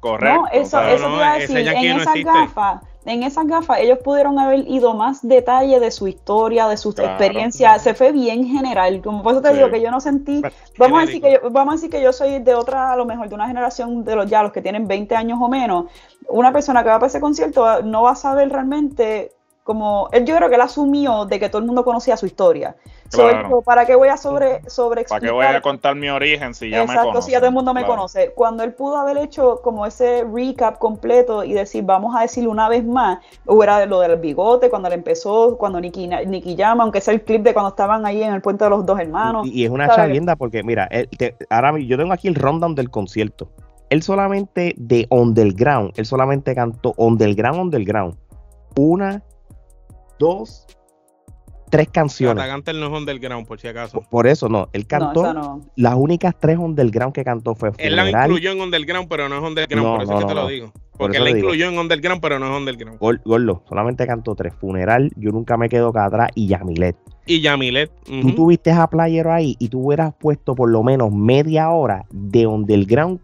correctas. No, eso, o sea, eso no, te iba a decir, en no esas existe. gafas, en esas gafas ellos pudieron haber ido más detalle de su historia, de sus Claro. experiencias, se fue bien general, como por eso te Sí. digo que yo no sentí, vamos a decir que yo, vamos a decir que yo soy de otra, a lo mejor de una generación de los ya los que tienen 20 años o menos, una persona que va para ese concierto va- no va a saber realmente como, él yo creo que él asumió de que todo el mundo conocía su historia. So, él Claro. dijo, ¿Para qué voy a sobre, sobre ¿Para qué voy a contar mi origen si ya me Exacto, si ya todo el mundo me Claro. conoce. Cuando él pudo haber hecho como ese recap completo y decir, vamos a decirle una vez más, hubiera lo del bigote, cuando él empezó, cuando Nicky, Nicky llama, aunque sea el clip de cuando estaban ahí en el puente de los dos hermanos. Y, y es una chavienda porque, mira, él te- ahora yo tengo aquí el rundown del concierto. Él solamente de Underground, él solamente cantó Underground, Underground. Una, dos, tres canciones. Atacante no es underground, por si acaso. Por, por eso no, él cantó no. las únicas tres Underground que cantó fue Él la Funeral, incluyó en underground, pero no es underground, No, por eso no, es que te no, lo digo. Por Porque él la incluyó en underground, pero no es underground. Gol- Gordo, solamente cantó tres. Funeral, Yo Nunca Me Quedo Acá Atrás y Yamilet. Y Yamilet. Tú tuviste a Playero ahí y tú hubieras puesto por lo menos media hora de Underground,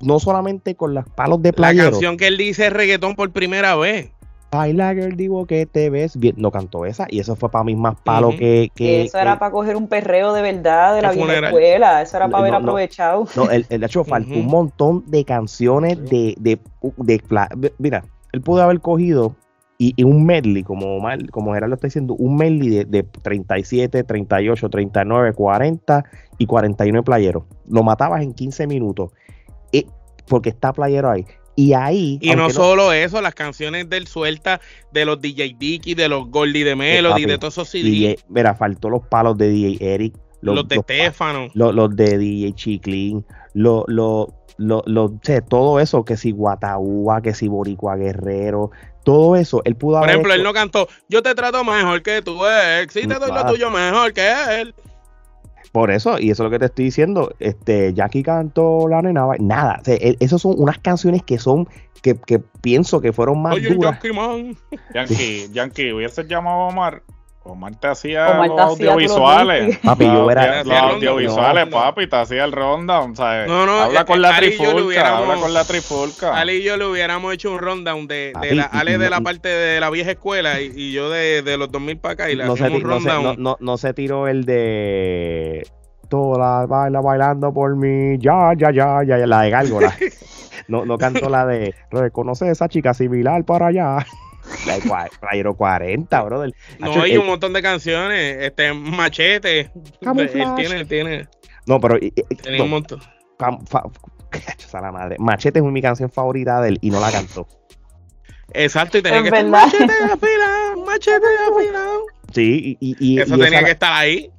no solamente con los palos de La Playero. canción que él dice reggaetón por primera vez. Baila girl, digo que te ves bien. No cantó esa y eso fue para mí más palo Ujú. que, que- eso era para coger un perreo de verdad de la vieja funeral. escuela. Eso era para No, haber no. aprovechado. No, el, el hecho faltó un montón de canciones de, de, de Mira, él pudo haber cogido y, y un medley, como Omar, como Gerardo está diciendo, un medley de, de 37, 38, 39, 40 y 49 playeros. Lo matabas en 15 minutos. eh, porque está playero ahí. Y ahí. Y no solo eso, las canciones del suelta de los DJ Dicky, de los Goldie de Melody, papi, de todos esos CD, DJ, mira, faltó los palos de DJ Eric. los, de los Stefano. los, los de DJ Chiclin, los, los, sea, todo eso, que si Guataúba, que si Boricua Guerrero, todo eso, él pudo Por haber ejemplo, él no cantó Yo te trato mejor que tú, ex, si te doy lo tuyo mejor que él. Por eso, y eso es lo que te estoy diciendo, este, Jackie cantó La Nena, nada, o sea, e- esas son unas canciones que son, que, que pienso que fueron más Oye, duras. Yankee Man. Yankee, Yankee, hubiese llamado a Omar. Omar te hacía Omar te los hacía audiovisuales. Papi, yo era- Los audiovisuales, papi, te hacía el rundown, ¿sabes? No, no, habla eh, con la Ali y yo lo trifulca, habla con la trifulca. Ale y yo le hubiéramos hecho un rundown de, de la Ale de la parte de la vieja escuela y, y yo de, de los 2000 para acá y le no, hacíamos un no, se, rundown. no, no- no se tiró el de toda baila bailando por mí, ya, ya, ya, ya, ya, la de Gárgola. no, no cantó la de reconoce a esa chica similar para allá. Playero 40, brother. No, Hacho, hay un montón de canciones, este Machete, él tiene, él tiene, No, pero tenía no, un montón. cam- fa- Hacho, a la madre. Machete es mi canción favorita de él y no la cantó. Exacto, y tenía Es que estar verdad. Machete afilado, Machete afilado. Sí, y, y, y- Eso y tenía esa- que estar ahí.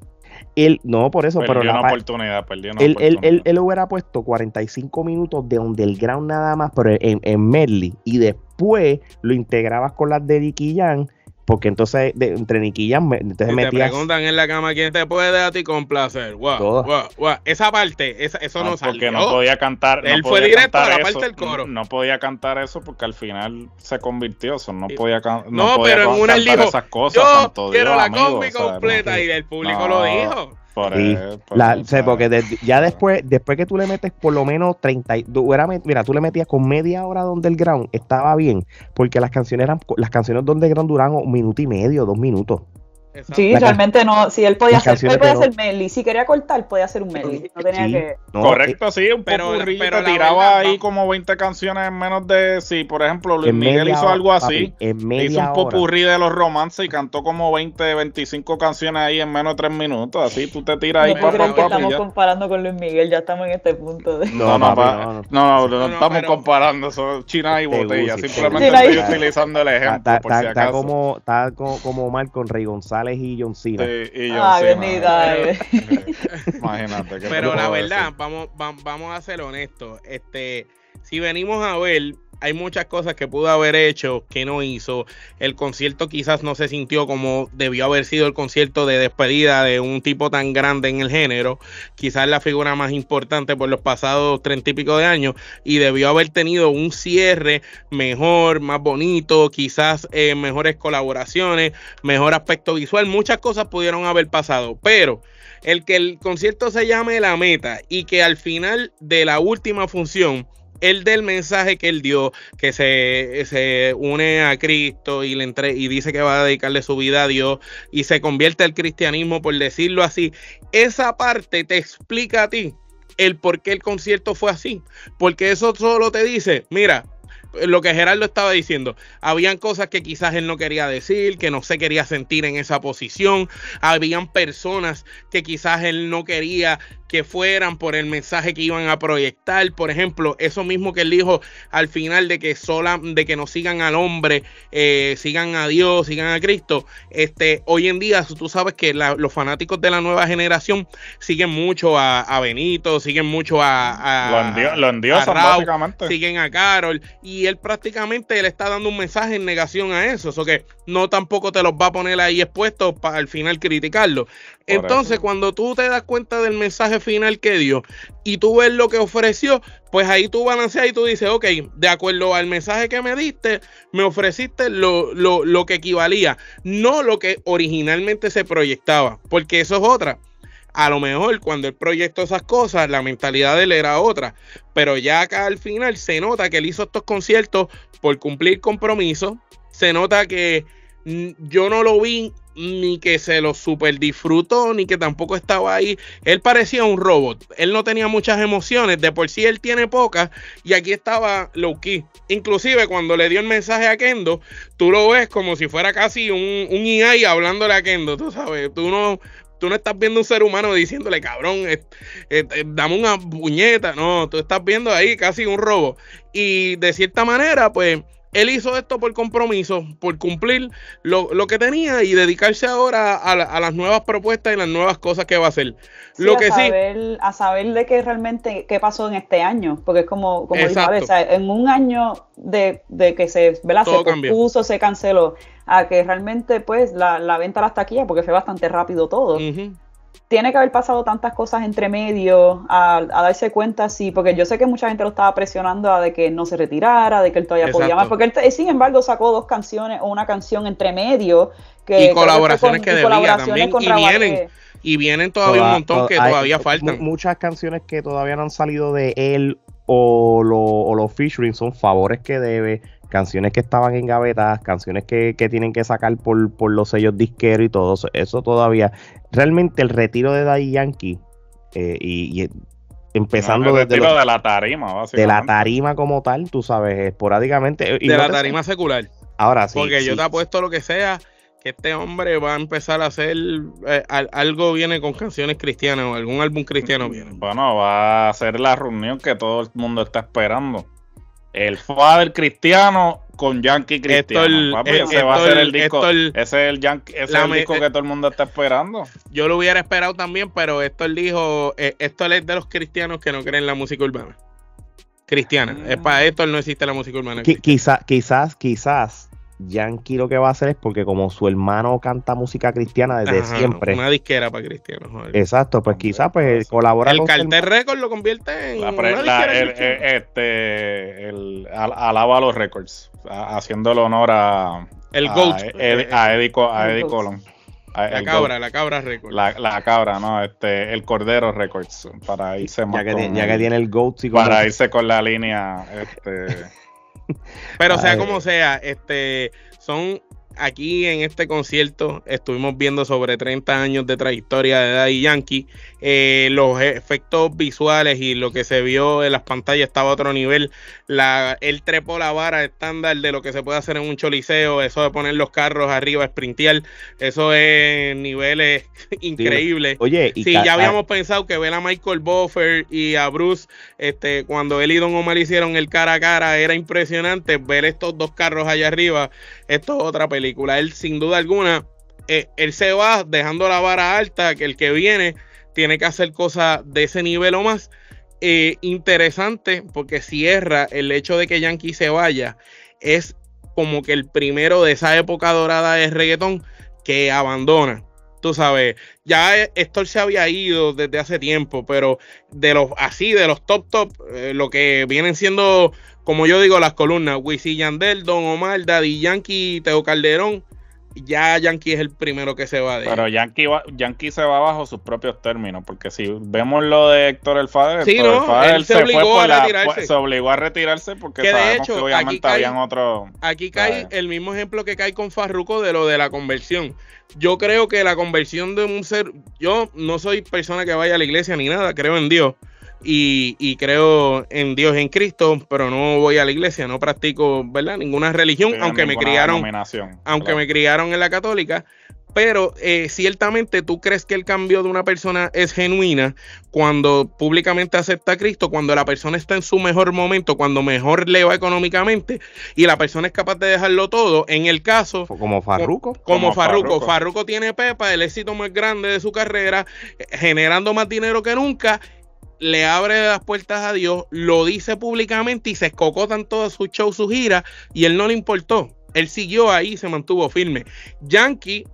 Él, no por eso, pero la una oportunidad, perdió una él, él, oportunidad. él, él hubiera puesto 45 minutos de underground nada más, pero en, en medley. Y después lo integrabas con las de Nicky Jam, porque entonces de- entre Jam, me- entonces Si te metías. preguntan en la cama quién te puede a ti complacer. Guau, Todo. guau, guau. Esa parte, esa- eso no, No, salió. porque no podía cantar. no Él fue podía directo a la eso, parte del coro. No podía cantar eso porque al final se convirtió. Eso no podía, can- No, podía pero en una él cantar dijo, esas cosas. Yo quiero Dios, la combi o sea, completa no. y el público No, lo dijo. Por Sí, por La- porque de- ya después, después que tú le metes por lo menos 30, y- tú hubiera met- mira, tú le metías con media hora de underground, estaba bien, porque las canciones eran, las canciones de underground duraban un minuto y medio, dos minutos. Exacto. Sí, La realmente no. Si él podía hacer, él podía no- hacer medley. Si quería cortar, podía hacer un medley. No tenía Sí. que. No, eh, Correcto, sí, un pero- poco pero te tiraba verdad, ahí va- como 20 canciones en menos de. Sí, por ejemplo, Luis en Miguel hizo hora, algo así. papi, en hizo un hora. popurrí de los romances y cantó como 20, 25 canciones ahí en menos de 3 minutos. Así tú te tiras ahí, No pa, que pa, estamos ya. comparando con Luis Miguel. Ya estamos en este punto de. No, no, papi, no, no. no, no, no No, no, estamos pero- comparando, son China y Te botella. Simplemente estoy utilizando el ejemplo, está- si como, está co- como Omar con Rey González y John Cena. Sí, y yo Ah, eh. Imagínate. ¿qué te Pero la verdad, vamos, vam- vamos a ser honestos. Este, si venimos a ver, hay muchas cosas que pudo haber hecho que no hizo. El concierto quizás no se sintió como debió haber sido el concierto de despedida de un tipo tan grande en el género. Quizás la figura más importante por los pasados treinta y pico de años. Y debió haber tenido un cierre mejor, más bonito, quizás eh, mejores colaboraciones, mejor aspecto visual. Muchas cosas pudieron haber pasado. Pero el que el concierto se llame La Meta y que al final de la última función él del mensaje que él dio, que se, se une a Cristo y le entre, y dice que va a dedicarle su vida a Dios y se convierte al cristianismo, por decirlo así, esa parte te explica a ti el por qué el concierto fue así. Porque eso solo te dice, mira, lo que Gerardo estaba diciendo, habían cosas que quizás él no quería decir, que no se quería sentir en esa posición, habían personas que quizás él no quería que fueran por el mensaje que iban a proyectar, por ejemplo, eso mismo que él dijo al final de que sola, de que no sigan al hombre, eh, sigan a Dios, sigan a Cristo. Este, hoy en día tú sabes que la- los fanáticos de la nueva generación siguen mucho a, a Benito, siguen mucho a, a Lo, endio- lo endiosan, a Raúl, básicamente. siguen a Carol y él prácticamente le está dando un mensaje en negación a eso, eso que no tampoco te los va a poner ahí expuestos para al final criticarlo. Entonces, cuando tú te das cuenta del mensaje final que dio y tú ves lo que ofreció, pues ahí tú balanceas y tú dices, ok, de acuerdo al mensaje que me diste, me ofreciste lo, lo, lo que equivalía, no lo que originalmente se proyectaba, porque eso es otra. A lo mejor cuando él proyectó esas cosas, la mentalidad de él era otra. Pero ya acá al final se nota que él hizo estos conciertos por cumplir compromisos. Se nota que mm, yo no lo vi ni que se lo super disfrutó, ni que tampoco estaba ahí. Él parecía un robot. Él no tenía muchas emociones. De por sí él tiene pocas. Y aquí estaba low key. Inclusive cuando le dio el mensaje a Kendo, tú lo ves como si fuera casi un, un EA hablándole a Kendo. Tú sabes, tú no, tú no estás viendo un ser humano diciéndole, cabrón, dame una puñeta. No, tú estás viendo ahí casi un robo. Y de cierta manera, pues, él hizo esto por compromiso, por cumplir lo, lo que tenía y dedicarse ahora a, la- a las nuevas propuestas y las nuevas cosas que va a hacer. Sí, lo a que sí, saber, a saber de qué realmente qué pasó en este año, porque es como, como dijo o sea, en un año de, de que se, se pospuso, se canceló, a que realmente pues la, la venta a las taquillas, porque fue bastante rápido todo, ujú, tiene que haber pasado tantas cosas entre medio a, darse cuenta, sí, porque yo sé que mucha gente lo estaba presionando a de que no se retirara, de que él todavía podía más, porque él, sin embargo, sacó dos canciones o una canción entre medio. Que, y colaboraciones que, debía también, y vienen, y vienen todavía un montón que todavía faltan. Muchas canciones que todavía no han salido de él o, o los featuring son favores que debe, canciones que estaban en gavetas, canciones que, tienen que sacar por, por los sellos disqueros y todo eso todavía. Realmente el retiro de Daddy Yankee eh, y, empezando desde de la tarima, básicamente. De la tarima como tal, tú sabes, esporádicamente. de la tarima secular. Ahora sí. Porque yo te apuesto lo que sea, que este hombre va a empezar a hacer eh, algo viene con canciones cristianas o algún álbum cristiano viene. Bueno, va a ser la reunión que todo el mundo está esperando. El Father cristiano con Yankee cristiano. ese va a ser el disco. ese es el, Yankee, ese es el disco que todo el mundo está esperando. Yo lo hubiera esperado también, pero esto él dijo, eh, esto es de los cristianos que no creen en la música urbana. Cristiana. Es para mm. esto no existe la música urbana. quizás, quizás, quizás Yankee lo que va a hacer es porque como su hermano canta música cristiana desde siempre. Una disquera para cristianos. Exacto, pues quizás pues colabora el Cartel Records lo convierte en una disquera este el alaba a los records haciendo el honor a el a, Goat a, Eddie, Colon la cabra, la cabra Records. La, cabra, no, este, el Cordero Records, para irse ya que, ya que tiene el Goat, para irse con la línea, este, Pero sea como sea, este, son aquí en este concierto estuvimos viendo sobre 30 años de trayectoria de Daddy Yankee. Eh, los efectos visuales y lo que se vio en las pantallas estaba a otro nivel. La, él trepó la vara estándar de lo que se puede hacer en un choliseo. Eso de poner los carros arriba, sprintear. Eso es niveles increíbles. Oye, y sí, ya habíamos pensado que ver a Michael Buffer y a Bruce, este, cuando él y Don Omar hicieron el cara a cara, era impresionante ver estos dos carros allá arriba. Esto es otra película. Él, sin duda alguna, eh, él se va dejando la vara alta, que el que viene tiene que hacer cosas de ese nivel o más. Eh, interesante porque cierra el hecho de que Yankee se vaya. Es como que el primero de esa época dorada de reggaetón que abandona. Tú sabes, ya Héctor se había ido desde hace tiempo, pero de los así, de los top top, eh, lo que vienen siendo, como yo digo, las columnas, Wisin Yandel, Don Omar, Daddy Yankee, Teo Calderón, ya Yankee es el primero que se va de Pero Yankee, Yankee se va bajo sus propios términos, porque si vemos lo de Héctor el Fader, sí, el se, obligó a retirarse. se obligó a retirarse porque sabemos que obviamente habían otro. Aquí cae el mismo ejemplo que cae con Farruko de lo de la conversión. Yo creo que la conversión de un ser, yo no soy persona que vaya a la iglesia ni nada, creo en Dios y, creo en Dios en Cristo, pero no voy a la iglesia, no practico, ¿verdad? Ninguna religión, aunque me criaron, aunque me criaron en la católica. Pero eh, ciertamente tú crees que el cambio de una persona es genuina cuando públicamente acepta a Cristo, cuando la persona está en su mejor momento, cuando mejor le va económicamente y la persona es capaz de dejarlo todo. En el caso. Como Farruco. Como, Farruco. Farruco tiene Pepa, el éxito más grande de su carrera, eh, generando más dinero que nunca le abre las puertas a Dios, lo dice públicamente y se escocotan todos sus shows, sus giras, y él no le importó. Él siguió ahí, se mantuvo firme. Yankee,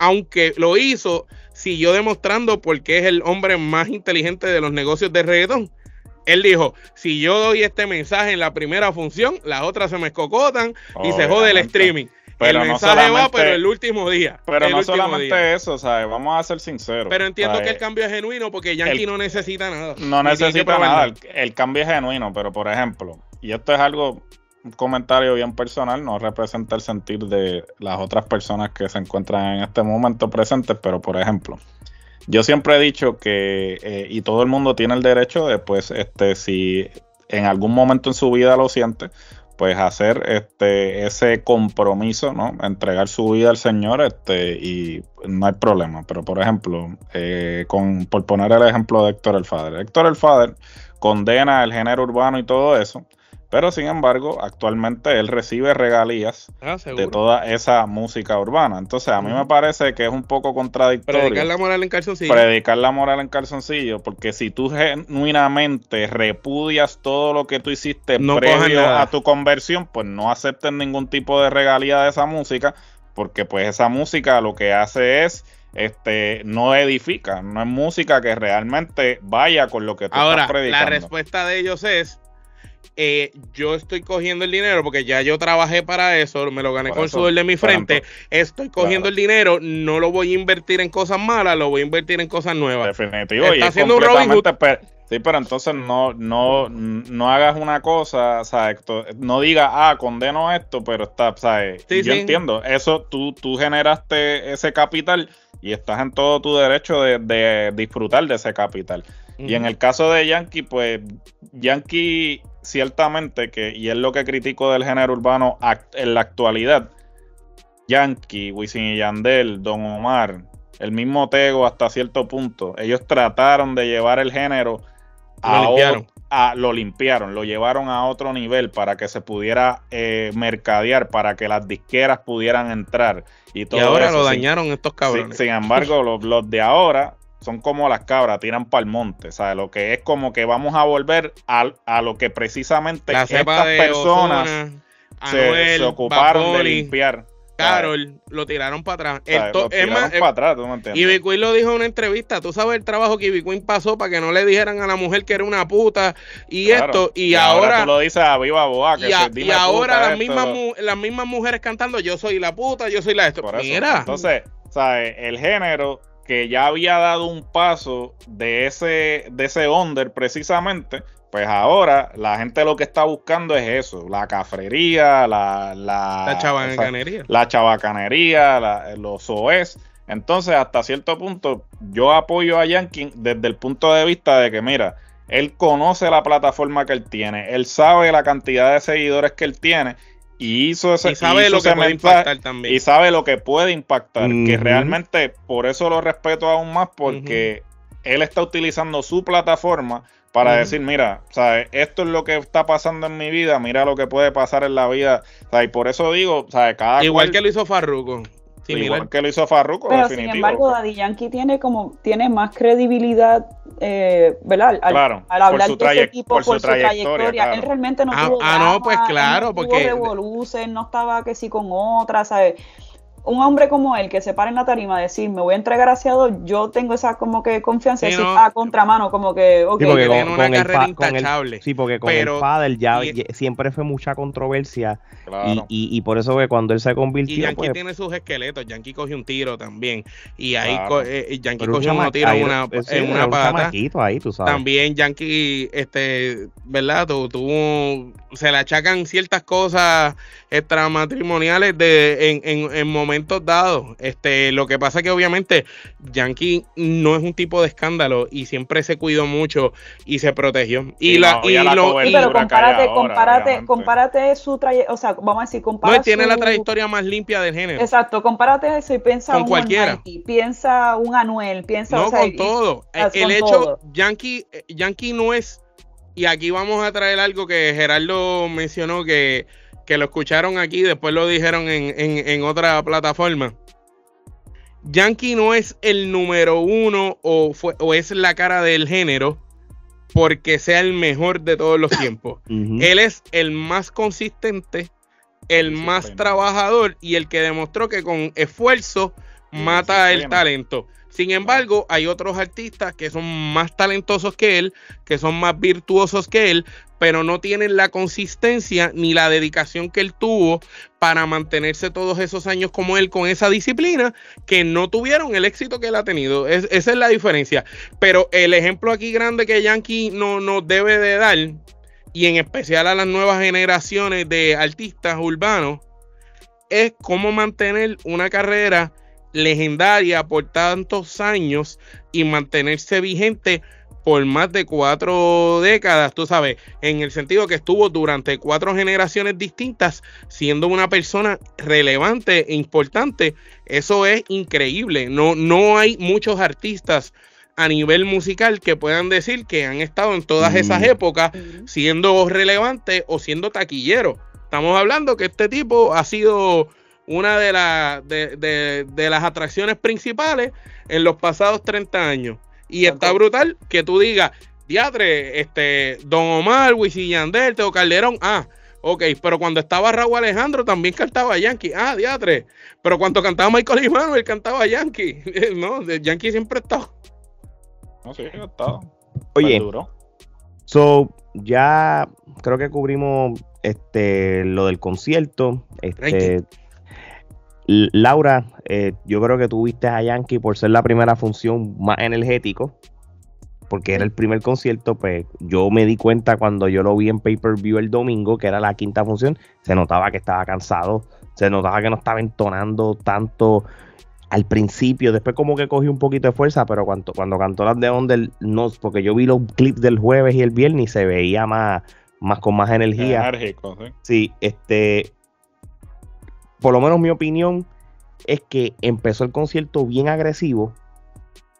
aunque lo hizo, siguió demostrando porque es el hombre más inteligente de los negocios de reggaetón. Él dijo, si yo doy este mensaje en la primera función, las otras se me escocotan y se jode el streaming. Pero el mensaje va, pero el último día. Pero no solamente eso, ¿sabes? Vamos a ser sinceros. Pero entiendo que el cambio es genuino porque Yankee no necesita nada. No necesita nada. El, cambio es genuino, pero por ejemplo, y esto es algo, un comentario bien personal, no representa el sentir de las otras personas que se encuentran en este momento presentes, pero por ejemplo, yo siempre he dicho que, eh, y todo el mundo tiene el derecho de, pues, este, si en algún momento en su vida lo siente, pues hacer este ese compromiso, ¿no? Entregar su vida al Señor, este, y no hay problema. Pero por ejemplo, eh, con, por poner el ejemplo de Héctor el Fader, Héctor el Fader condena el género urbano y todo eso, pero sin embargo, actualmente él recibe regalías ah, de toda esa música urbana. Entonces, a mí me parece que es un poco contradictorio. Predicar la moral en calzoncillo. Predicar la moral en calzoncillo, porque si tú genuinamente repudias todo lo que tú hiciste previo a tu conversión, pues no aceptes ningún tipo de regalía de esa música, porque pues esa música lo que hace es este, no edifica, no es música que realmente vaya con lo que tú Ahora, estás predicando. la respuesta de ellos es, eh, yo estoy cogiendo el dinero porque ya yo trabajé para eso, me lo gané con el sudor de mi frente, estoy cogiendo Claro. el dinero, no lo voy a invertir en cosas malas, lo voy a invertir en cosas nuevas. Definitivo, Está y es haciendo un Robin Sí, pero entonces no, no, no hagas una cosa, o sea, esto- no digas, ah, condeno esto, pero está, ¿sabes? Sí, Yo sí. entiendo, eso tú, tú generaste ese capital y estás en todo tu derecho de, de disfrutar de ese capital. Y en el caso de Yankee, pues Yankee ciertamente que, y es lo que critico del género urbano act- en la actualidad, Yankee, Wisin y Yandel, Don Omar, el mismo Tego hasta cierto punto, ellos trataron de llevar el género a, Lo limpiaron. a- lo limpiaron, lo llevaron a otro nivel para que se pudiera eh, mercadear, para que las disqueras pudieran entrar y y todo ahora eso, lo sin- dañaron estos sin, cabrones. sin embargo, los, los de ahora son como las cabras, tiran para el monte, ¿sabes? Lo que es como que vamos a volver a, a lo que precisamente la estas personas se, Anuel, se ocuparon de limpiar. Carol, lo tiraron para atrás. El Lo es tiraron más, para atrás, ¿tú me entiendes? Ivy Queen lo dijo en una entrevista. Tú sabes el trabajo que Ivy Queen pasó para que no le dijeran a la mujer que era una puta y Claro. esto. Y, ahora, tú lo dices a viva boa, que y, a- ahora las, mismas, las mismas mujeres cantando: Yo soy la puta, yo soy la esto. Mira, Entonces, ¿sabes? El género que ya había dado un paso de ese, de ese under precisamente, pues ahora la gente lo que está buscando es eso, la cafrería, la, la, la chabancanería. la chabacanería, la- los OES. Entonces, hasta cierto punto, yo apoyo a Yankee desde el punto de vista de que, mira, él conoce la plataforma que él tiene, él sabe la cantidad de seguidores que él tiene y hizo ese Y sabe hizo lo ese que puede impactar también. y sabe lo que puede impactar, que realmente por eso lo respeto aún más porque él está utilizando su plataforma para decir, mira, ¿sabes? esto es lo que está pasando en mi vida, mira lo que puede pasar en la vida, ¿sabes? y por eso digo, ¿sabes? cada Igual cual- que lo hizo Farruko. Similar. Igual que lo hizo Farruko, Pero sin embargo, Daddy Yankee tiene como tiene más credibilidad, eh, ¿verdad? Al, Claro, al por hablar su de ese tipo por por, su trayectoria, trayectoria. claro. Él realmente no Ah, tuvo ah, no, pues claro, porque- no estaba que sí con otra, ¿sabes? Un hombre como él que se para en la tarima a decir, me voy a entregar hacia Dios, yo tengo esa como que confianza, Sí, de decir, no. a contramano, como que, ok, Sí, porque con, tiene una con el carrera con el- intachable. sí, porque con Pero- el ya y- ye- siempre fue mucha controversia Claro. y, y, y por eso que cuando él se Y convirtió, Yankee pues, tiene sus esqueletos. Yankee cogió un tiro también. Y ahí Claro. co- eh, Yankee pero un cogió unos chama- tiros en ahí- una, sí, en una un pata. chamaquito ahí, tú sabes. También Yankee, este, ¿verdad? Tu- Tuvo, se le achacan ciertas cosas extramatrimoniales de, en, en, en momentos dados. Este, lo que pasa que obviamente Yankee no es un tipo de escándalo y siempre se cuidó mucho y se protegió. Y la, no, y la lo- y- pero compárate, ahora, compárate, compárate su trayectoria, o sea, vamos a decir, no, compara él tiene la su- trayectoria más limpia del género. Exacto, compárate eso y piensa Con un cualquiera. Almighty, piensa un Anuel, piensa No, o sea, con y- todo. El con hecho, todo. Yankee, eh, Yankee no es, y aquí vamos a traer algo que Gerardo mencionó que, que lo escucharon aquí, después lo dijeron en, en- en otra plataforma. Yankee no es el número uno o, fue, o es la cara del género porque sea el mejor de todos los tiempos. Él es el más consistente, el más trabajador y el que demostró que con esfuerzo mata el talento. Sin embargo, hay otros artistas que son más talentosos que él, que son más virtuosos que él, pero no tienen la consistencia ni la dedicación que él tuvo para mantenerse todos esos años como él con esa disciplina, que no tuvieron el éxito que él ha tenido. Es- esa es la diferencia. Pero el ejemplo aquí grande que Yankee no- nos debe de dar, y en especial a las nuevas generaciones de artistas urbanos, es cómo mantener una carrera legendaria por tantos años y mantenerse vigente por más de cuatro décadas, tú sabes, en el sentido que estuvo durante cuatro generaciones distintas siendo una persona relevante e importante, eso es increíble. No, no hay muchos artistas a nivel musical que puedan decir que han estado en todas Mm. esas épocas Ujú. siendo relevante o siendo taquillero. Estamos hablando que este tipo ha sido una de, la- de, de- de las atracciones principales en los pasados 30 años. Y está brutal que tú digas, diatre, este, Don Omar, Wisin y Yandel, Teo Calderón, ah, Ok, pero cuando estaba Raúl Alejandro también cantaba Yankee. Ah, diatre. Pero cuando cantaba Michael él cantaba Yankee. no, Yankee siempre estaba. No, sí, ha estado. Oye, so, ya creo que cubrimos este lo del concierto. Este, Laura, eh, yo creo que tuviste a Yankee por ser la primera función más energético porque era el primer concierto, pues yo me di cuenta cuando yo lo vi en pay-per-view el domingo, que era la quinta función, se notaba que estaba cansado, se notaba que no estaba entonando tanto al principio, después como que cogió un poquito de fuerza, pero cuando, cuando cantó las de Under, no, porque yo vi los clips del jueves y el viernes y se veía más, más con más energía. Enérgico, ¿sí? sí, este, por lo menos mi opinión es que empezó el concierto bien agresivo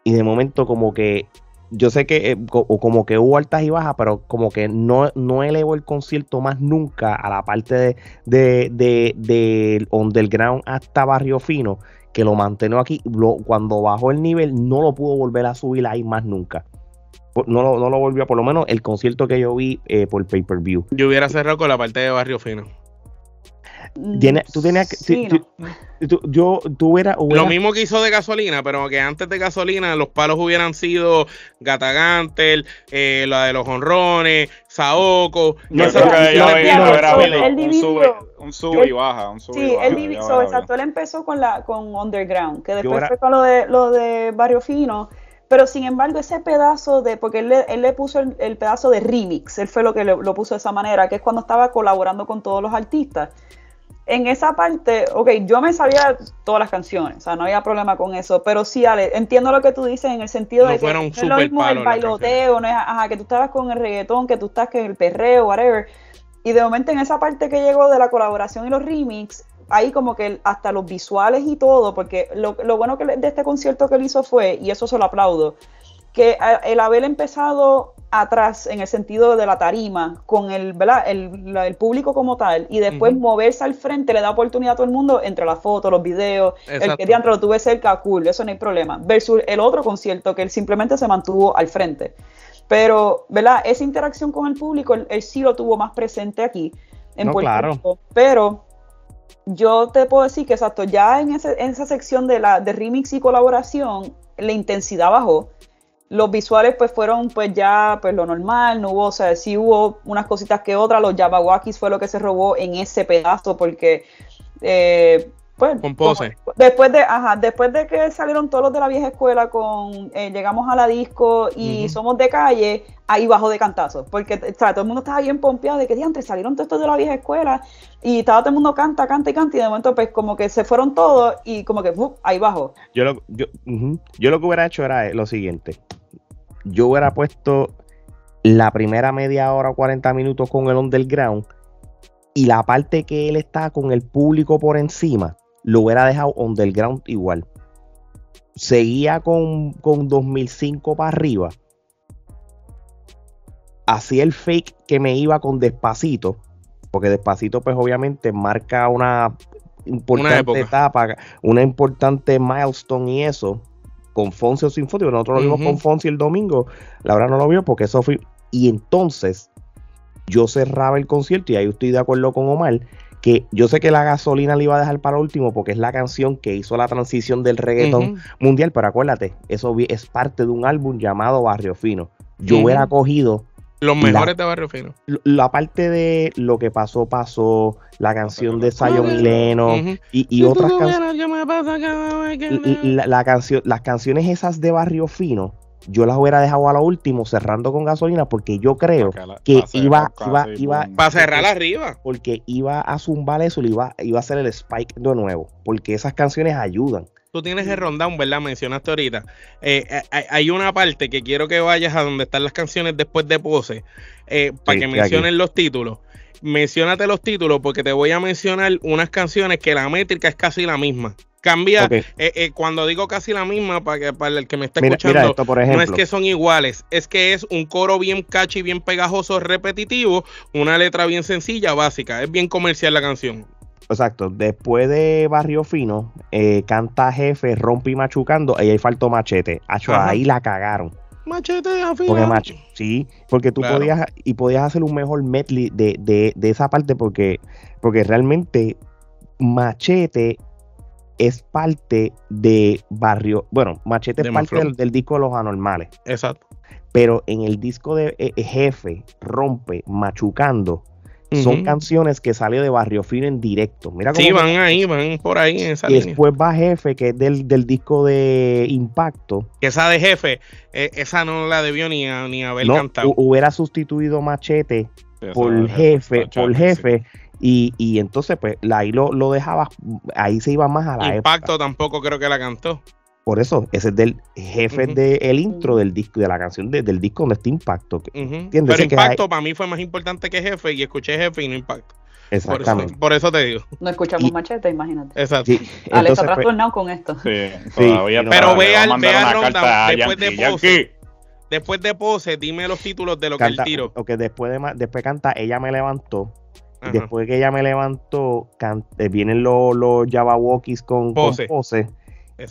y de momento como que yo sé que eh, como que hubo altas y bajas, pero como que no, no elevó el concierto más nunca a la parte de, de, de, de underground hasta barrio fino, que lo mantuvo aquí. cuando bajó el nivel, no lo pudo volver a subir ahí más nunca. No lo, no lo volvió, por lo menos el concierto que yo vi eh, por pay per view. Yo hubiera cerrado con la parte de barrio fino. Tiene, tú tenías que. yo, tú Lo mismo que hizo de gasolina, pero que antes de gasolina los palos hubieran sido Gatagantel, eh, la de los honrones. No, sé un sube y baja. Un sube sí, él dividió, exacto. Él empezó con, la, con Underground, que después fue con lo de, lo de Barrio Fino. Pero sin embargo, ese pedazo de, porque él le, él le puso el, pedazo de remix, él fue lo que lo puso de esa manera, que es cuando estaba colaborando con todos los artistas en esa parte, ok, yo me sabía todas las canciones, o sea, no había problema con eso, pero sí, Ale, entiendo lo que tú dices en el sentido de que no es lo mismo el bailoteo, no es, ajá, que tú estabas con el reggaetón, que tú estás con el perreo, whatever, y de momento en esa parte que llegó de la colaboración y los remix, ahí como que hasta los visuales y todo, porque lo, lo bueno que de este concierto que él hizo fue, y eso se lo aplaudo, que el haber empezado atrás en el sentido de la tarima con el, el, público como tal y después moverse al frente le da oportunidad a todo el mundo entre las fotos, los videos, el que diantre lo tuve cerca, cool, eso no hay problema. Versus el otro concierto que él simplemente se mantuvo al frente. Pero, ¿verdad? Esa interacción con el público, él, sí lo tuvo más presente aquí en no, claro. Pero yo te puedo decir que exacto, ya en, ese, en esa sección de la de remix y colaboración, la intensidad bajó los visuales pues fueron pues ya pues lo normal, no hubo, o sea, sí hubo unas cositas que otras, los Yabawakis fue lo que se robó en ese pedazo porque eh, pues, después de, ajá, después de que salieron todos los de la vieja escuela con eh, llegamos a la disco y somos de calle, ahí bajó de cantazo, porque o sea, todo el mundo estaba bien pompeado de que diantres salieron todos estos de la vieja escuela y estaba todo el mundo canta, canta y canta y de momento pues como que se fueron todos y como que ahí bajó. Yo lo, yo, yo lo que hubiera hecho era lo siguiente. Yo hubiera puesto la primera media hora o 40 minutos con el underground y la parte que él está con el público por encima, lo hubiera dejado underground igual. Seguía con, con 2005 para arriba. Hacía el fake que me iba con despacito, porque despacito pues obviamente marca una importante etapa, una importante milestone y eso con Fonsi o sin Fonsi, nosotros lo vimos con Fonsi el domingo, Laura no lo vio porque eso fue... Y entonces yo cerraba el concierto y ahí estoy de acuerdo con Omar, que yo sé que la gasolina le iba a dejar para último porque es la canción que hizo la transición del reggaetón mundial, pero acuérdate, eso es parte de un álbum llamado Barrio Fino. Yo hubiera cogido los mejores de Barrio Fino. La parte de lo que pasó, pasó, la canción de Zion Leno y, otras canciones. La, canción, las canciones esas de Barrio Fino, yo las hubiera dejado a lo último, cerrando con gasolina, porque yo creo que iba, iba, iba. Para cerrar arriba. Porque iba a zumbar eso, iba, iba a hacer el spike de nuevo. Porque esas canciones ayudan tú tienes el rundown, ¿verdad? Mencionaste ahorita. Eh, eh, hay una parte que quiero que vayas a donde están las canciones después de pose, eh, para que mencionen los títulos. Menciónate los títulos porque te voy a mencionar unas canciones que la métrica es casi la misma. Cambia, cuando digo casi la misma, para, que, para el que me está escuchando, no es que son iguales, es que es un coro bien catchy, bien pegajoso, repetitivo, una letra bien sencilla, básica, es bien comercial la canción. Exacto. Después de Barrio Fino, eh, canta Jefe, rompe y machucando, y ahí faltó Machete. ahí la cagaron. Machete al Porque macho, sí, porque tú Claro. podías y podías hacer un mejor medley de, de, de esa parte porque, porque realmente Machete es parte de Barrio, bueno, Machete De es parte del disco de los anormales, Exacto. pero en el disco de eh, eh, Jefe, Rompe, Machucando, son canciones que salió de Barrio Fino en directo. Mira cómo Sí, van ahí, van por ahí en esa y línea. después va Jefe, que es del, del disco de Impacto. Que esa de jefe, eh, esa no la debió ni, a- ni haber No, cantado. hu- hubiera sustituido Machete por jefe, por sí. jefe, y, y entonces pues la- ahí lo, lo dejaba, ahí se iba más a la Impacto época. tampoco creo que la cantó. Por eso, ese es del jefe Ujú. del intro del disco, de la canción de- del disco donde está Impacto. ¿Entiendes? Pero que Impacto para mí fue más importante que jefe y escuché jefe y no Impacto. Por eso, Exactamente. por eso te digo. No escuchamos Y- machete, imagínate. Exacto. Sí, Alex entonces, está pues, trastornado con esto. Sí, Sí, pero ve al- ve Ronda después de Pose. Yankee. Después de pose, dime los títulos de lo que él tiró. porque después de después canta Ella me levantó. Ajá. después que ella me levantó, eh, vienen los, los con Pose.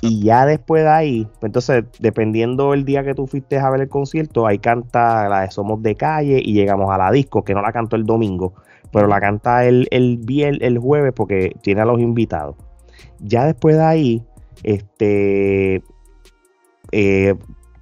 Y ya después de ahí, pues entonces, dependiendo el día que tú fuiste a ver el concierto, ahí canta la de Somos de Calle y llegamos a la disco, que no la cantó el domingo, pero la canta el, el, vier- el jueves porque tiene a los invitados. Ya después de ahí, este, eh,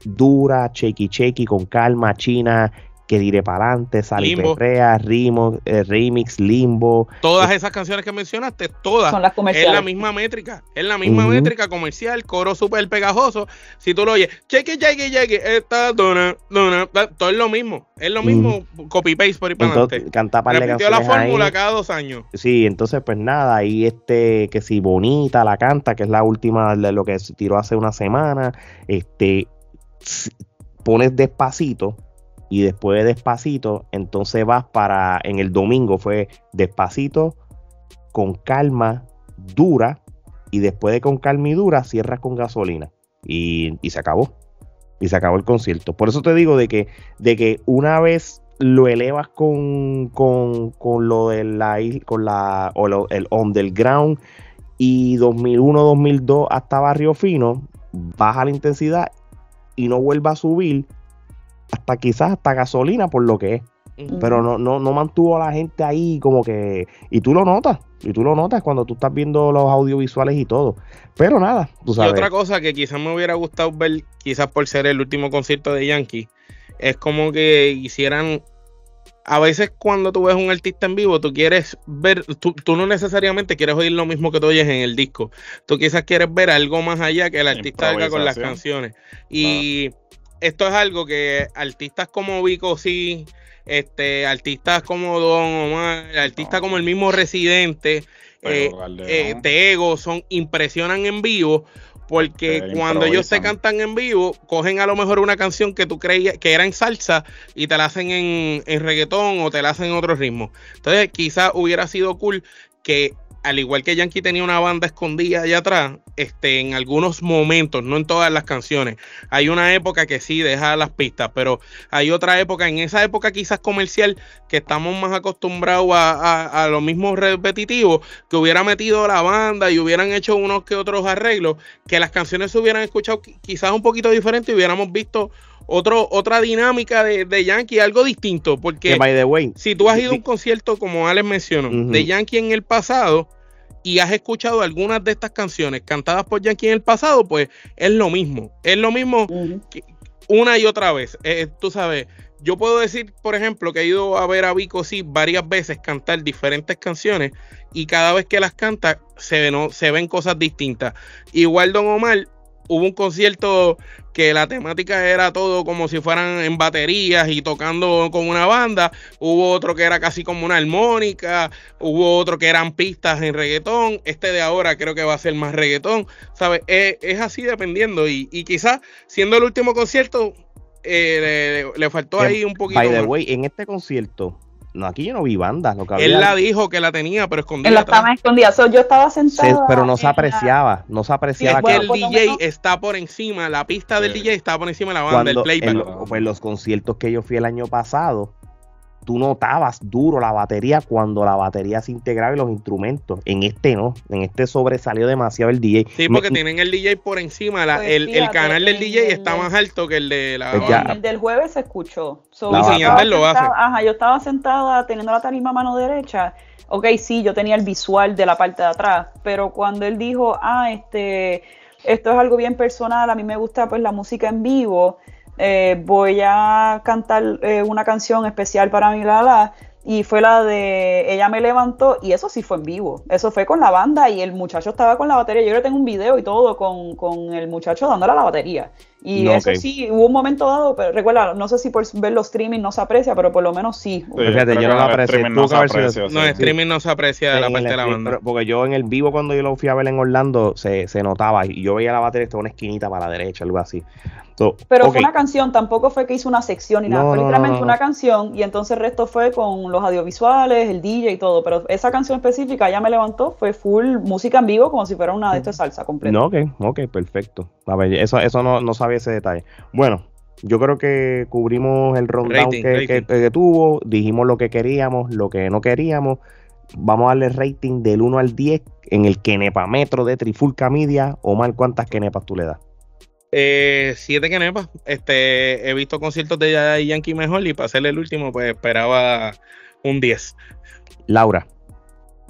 dura, chequi chequi, con calma, china, que diré para adelante, Sally. Perrea, Rimo, eh, Remix, Limbo. Todas esas canciones que mencionaste, todas. Son las Es comerciales. la misma métrica, es la misma Ujú. métrica comercial, coro súper pegajoso. Si tú lo oyes, cheque, cheque, cheque, esta dona, dona, todo es lo mismo, es lo mismo, copy paste por ahí para adelante. Repitió la canciones ahí. fórmula cada dos años. Sí, entonces pues nada, ahí este, que si Bonita la canta, que es la última de lo que se tiró hace una semana, este, pones despacito y después de despacito, entonces vas para, en el domingo fue despacito, con calma, dura, y después de con calma y dura, cierras con gasolina. Y, y se acabó. Y se acabó el concierto. Por eso te digo de que, de que una vez lo elevas con, con, con lo de la con la o lo- el underground y 2001 2002 hasta Barrio Fino baja la intensidad y no vuelva a subir hasta quizás hasta gasolina por lo que es pero no, no, no mantuvo a la gente ahí como que y tú lo notas y tú lo notas cuando tú estás viendo los audiovisuales y todo pero nada tú Y otra cosa que quizás me hubiera gustado ver, quizás por ser el último concierto de Yankee, es como que hicieran. A veces cuando tú ves un artista en vivo, tú quieres ver, tú, tú no necesariamente quieres oír lo mismo que tú oyes en el disco. Tú quizás quieres ver algo más allá que el artista haga con las canciones. Y esto es algo que artistas como Vico sí, este, artistas como Don Omar, artistas No. como el mismo Residente, eh, eh, Tego son impresionan en vivo porque cuando ellos improvisan. cantan en vivo cogen a lo mejor una canción que tú creías que era en salsa y te la hacen en, en reggaetón o te la hacen en otro ritmo entonces quizás hubiera sido cool que al igual que Yankee tenía una banda escondida allá atrás, este, en algunos momentos, no en todas las canciones, hay una época que sí deja las pistas, pero hay otra época, en esa época quizás comercial, que estamos más acostumbrados a, a, a lo mismo repetitivo, que hubiera metido la banda y hubieran hecho unos que otros arreglos, que las canciones se hubieran escuchado qui- quizás un poquito diferente y hubiéramos visto otro, otra dinámica de, de Yankee, algo distinto, porque que by the way si tú has ido a un concierto, como Alex mencionó, de Yankee en el pasado y has escuchado algunas de estas canciones cantadas por Yankee en el pasado, pues es lo mismo. Es lo mismo una y otra vez. Eh, tú sabes, yo puedo decir, por ejemplo, que he ido a ver a Vico sí varias veces cantar diferentes canciones y cada vez que las canta se, ven- se ven cosas distintas. Igual Don Omar, hubo un concierto que la temática era todo como si fueran en baterías y tocando con una banda. Hubo otro que era casi como una armónica. Hubo otro que eran pistas en reggaetón. Este de ahora creo que va a ser más reggaetón. ¿Sabes? Es, es así dependiendo. Y, y quizás siendo el último concierto, eh, le, le faltó ahí un poquito. by the way en este concierto no aquí yo no vi bandas lo que había Él la dijo que la tenía, pero escondida. Él la estaba escondida. So, yo estaba se- sentada. pero no se apreciaba no se apreciaba Es que Bueno, el DJ menos- está por encima, la pista del Sí. DJ está por encima de la banda, el cuando playback. en lo- pues, los conciertos que yo fui el año pasado tú notabas duro la batería cuando la batería se integraba y los instrumentos. En este no, en este sobresalió demasiado el DJ. Sí, porque tienen el DJ por encima, la- Pues el, canal del el- DJ el- está más alto que el de la Pues ya. El del jueves se escuchó. So, La yo estaba lo hace. sentada- Ajá, yo estaba sentada teniendo la tarima a mano derecha. Ok, sí, yo tenía el visual de la parte de atrás, pero cuando él dijo, ah, este, esto es algo bien personal, a mí me gusta pues la música en vivo, eh, voy a cantar eh, una canción especial para mi Lala, y fue la de Ella me levantó, y eso sí fue en vivo, eso fue con la banda y el muchacho estaba con la batería, yo creo que tengo un video y todo con, con el muchacho dándole a la batería. Y No, eso ok. sí, hubo un momento dado, pero recuerda, no sé si por ver los streaming no se aprecia, pero por lo menos sí. Sí, Fíjate, yo no el aprecié, tuvo no que se aprecia, No, sí. en streaming no se aprecia de la parte el de la banda. pero- porque yo en el vivo cuando yo lo fui a ver en Orlando se, se notaba y yo veía la batería estaba una esquinita para la derecha, algo así. So, Pero ok, fue una canción, tampoco fue que hizo una sección ni nada, No, fue no, no, literalmente no, no. una canción y entonces el resto fue con los audiovisuales, el DJ y todo, pero esa canción específica ya me levantó, fue full música en vivo como si fuera una de estas salsa completa. No, ok, ok, perfecto. A ver, eso, eso no, no sabía ese detalle. Bueno, yo creo que cubrimos el rundown Rating, que, rating. que- que tuvo, dijimos lo que queríamos, lo que no queríamos. Vamos a darle rating del 1 al 10 en el Kenepametro de Trifulca Media. Omar, ¿cuántas Kenepas tú le das? Eh, siete Kenepas. Este, he visto conciertos de Yankee mejor y para ser el último, pues esperaba un 10. Laura,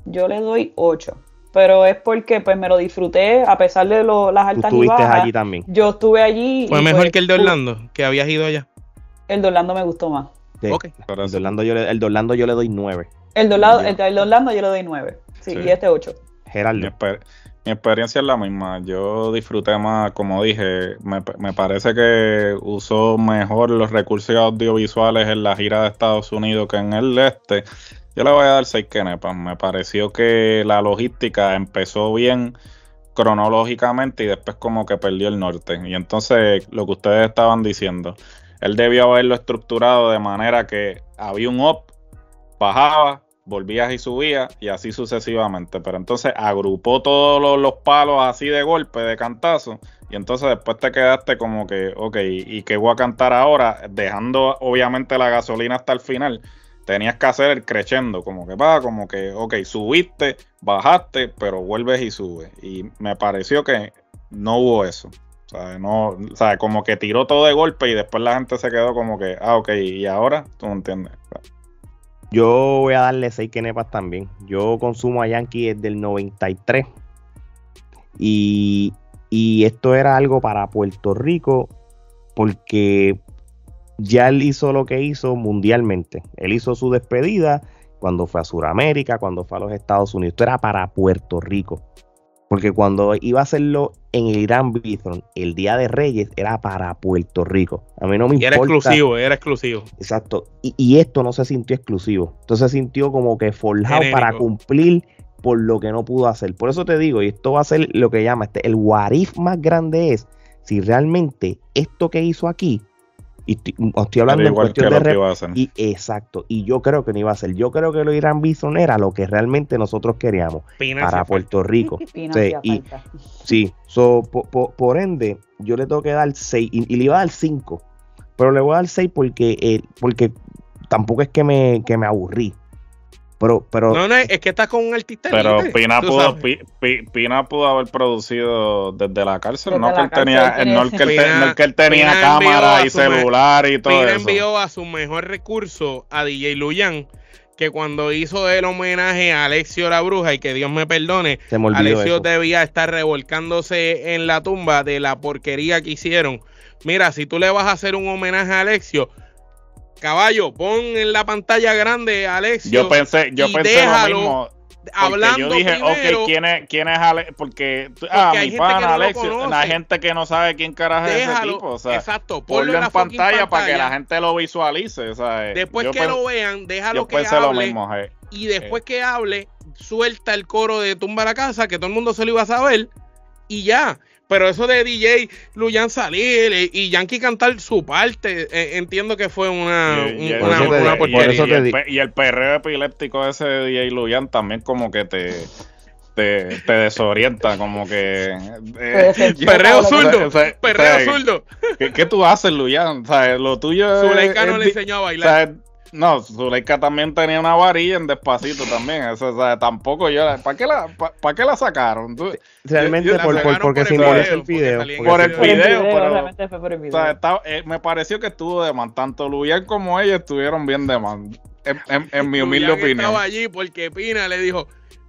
Yo le doy 8, pero es porque pues me lo disfruté a pesar de lo- las tú altas y estuviste bajas. allí también. Yo estuve allí. Fue y, mejor pues, que el de Orlando, que habías ido allá. El de Orlando me gustó más. Sí. El de Orlando yo le, el de Orlando yo le doy 9. El de Orlando, el de Orlando yo le doy 9. Sí, Sí. y este 8. Mi, Geraldo. Mi experiencia es la misma. Yo disfruté más, como dije, me, me parece que usó mejor los recursos audiovisuales en la gira de Estados Unidos que en el este. Yo le voy a dar 6 kenepas. Me pareció que la logística empezó bien cronológicamente y después como que perdió el norte. Y entonces lo que ustedes estaban diciendo, él debió haberlo estructurado de manera que había un up, bajaba, volvías y subías y así sucesivamente. Pero entonces agrupó todos los, los palos así de golpe, de cantazo. Y entonces después te quedaste como que, ok, ¿y qué voy a cantar ahora? Dejando obviamente la gasolina hasta el final. Tenías que hacer el crescendo, como que va, como que, ok, subiste, bajaste, pero vuelves y subes. Y me pareció que no hubo eso. O sea, no, como que tiró todo de golpe y después la gente se quedó como que, ah, ok, y ahora, tú me entiendes. Yo voy a darle 6 Kenepas también. Yo consumo a Yankee desde el 93. Y, y esto era algo para Puerto Rico porque ya él hizo lo que hizo mundialmente. Él hizo su despedida cuando fue a Sudamérica, cuando fue a los Estados Unidos. Esto era para Puerto Rico. Porque cuando iba a hacerlo en el Irán Bithorn, el Día de Reyes, era para Puerto Rico. A mí no me Y era importa. exclusivo, era exclusivo. Exacto. Y, y esto no se sintió exclusivo. Esto se sintió como que forjado Genérico. para cumplir por lo que no pudo hacer. Por eso te digo, y esto va a ser lo que llama este, el warif más grande es si realmente esto que hizo aquí, y estoy, estoy hablando en cuestión de lo que rep- iba a hacer. y exacto, y yo creo que no iba a ser. Yo creo que lo Irán Bison era lo que realmente nosotros queríamos Pina para Puerto Rico. Pina Sí, y- falta. Sí, so, po- po- por, ende, yo le tengo que dar 6 y, y le iba a dar 5, pero le voy a dar 6 porque, eh, porque tampoco es que me, que me aburrí. Pero, pero No, no, es que estás con un artista. Pero Pina pudo, sabes. Pi- Pi- Pina pudo haber producido desde la cárcel, Desde no que la él cárcel tenía, no el que él, no el que él tenía Pina cámara y celular y todo Pina eso. envió a su mejor recurso a DJ Luyan, que cuando hizo el homenaje a Alexio la Bruja, y que Dios me perdone, se me Alexio eso. debía estar revolcándose en la tumba de la porquería que hicieron. Mira, si tú le vas a hacer un homenaje a Alexio, caballo, pon en la pantalla grande a Alexio. Yo pensé, yo pensé déjalo lo mismo. porque hablando yo dije, primero, ok, ¿quién es, quién es Ale? Porque, ah, mi pana lo Alexio, la gente que no sabe quién carajo es ese tipo, o sea, exacto, ponlo en, pantalla, para que la gente lo visualice, o sea, Después yo que lo vean, déjalo yo que pensé lo hable. mismo, eh. y después que hable, suelta el coro de Tumba la Casa, que todo el mundo se lo iba a saber, y ya. Pero eso de DJ Luyan salir y, Yankee cantar su parte, eh, entiendo que fue una, Y- y- un- una, una porquería. el, y el perreo epiléptico ese de DJ Luyan también como que te, te, te desorienta, como que... eh, Perreo zurdo, o sea, perreo o sea, zurdo. ¿qué, qué tú haces, Luyan? O sea, lo tuyo es- Zuleika no es le enseñó a o bailar. No, Zuleika también tenía una varilla en despacito también. Eso, o sea, tampoco yo. ¿Para qué la, para qué la sacaron? Tú- Realmente yo- la por, por- sacaron porque por el simboliza el video, porque porque Por el video, pero- realmente fue por el o video. sea, estaba- eh, me pareció que estuvo de man. Tanto Luyan como ella estuvieron bien de man. En, en- en mi humilde opinión. estaba allí porque Pina le dijo,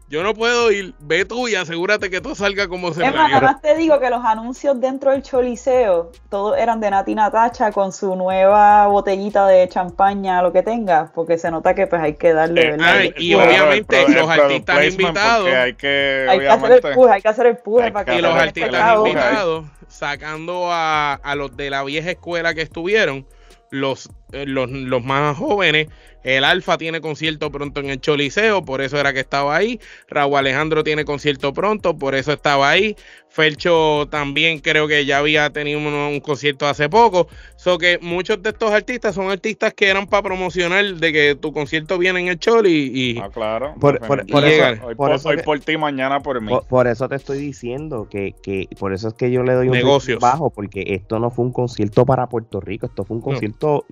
yo no puedo ir, ve tú y asegúrate que todo salga como se Es más, planeó". nada más te digo que los anuncios dentro del Choliseo, todos eran de Nati Natacha con su nueva botellita de champaña, lo que tenga, porque se nota que pues hay que darle, Eh, ¿verdad? ah, El- y Claro, obviamente el los el artistas invitados- Hay que, hay que hacer el push, hay que hacer el hay para que que y los artistas invitados sacando a, a los de la vieja escuela que estuvieron, los, eh, los, los más jóvenes. El Alfa tiene concierto pronto en el Choliseo, por eso era que estaba ahí. Raúl Alejandro tiene concierto pronto, por eso estaba ahí. Felcho también creo que ya había tenido un, un concierto hace poco. So que muchos de estos artistas son artistas que eran para promocionar de que tu concierto viene en el Choli y, Ah, claro. Por- por- por Definitivamente. eso- hoy, por por, eso hoy que- por ti, mañana por mí. Por, por eso te estoy diciendo que, que por eso es que yo le doy un Negocios. bajo, porque esto no fue un concierto para Puerto Rico, esto fue un concierto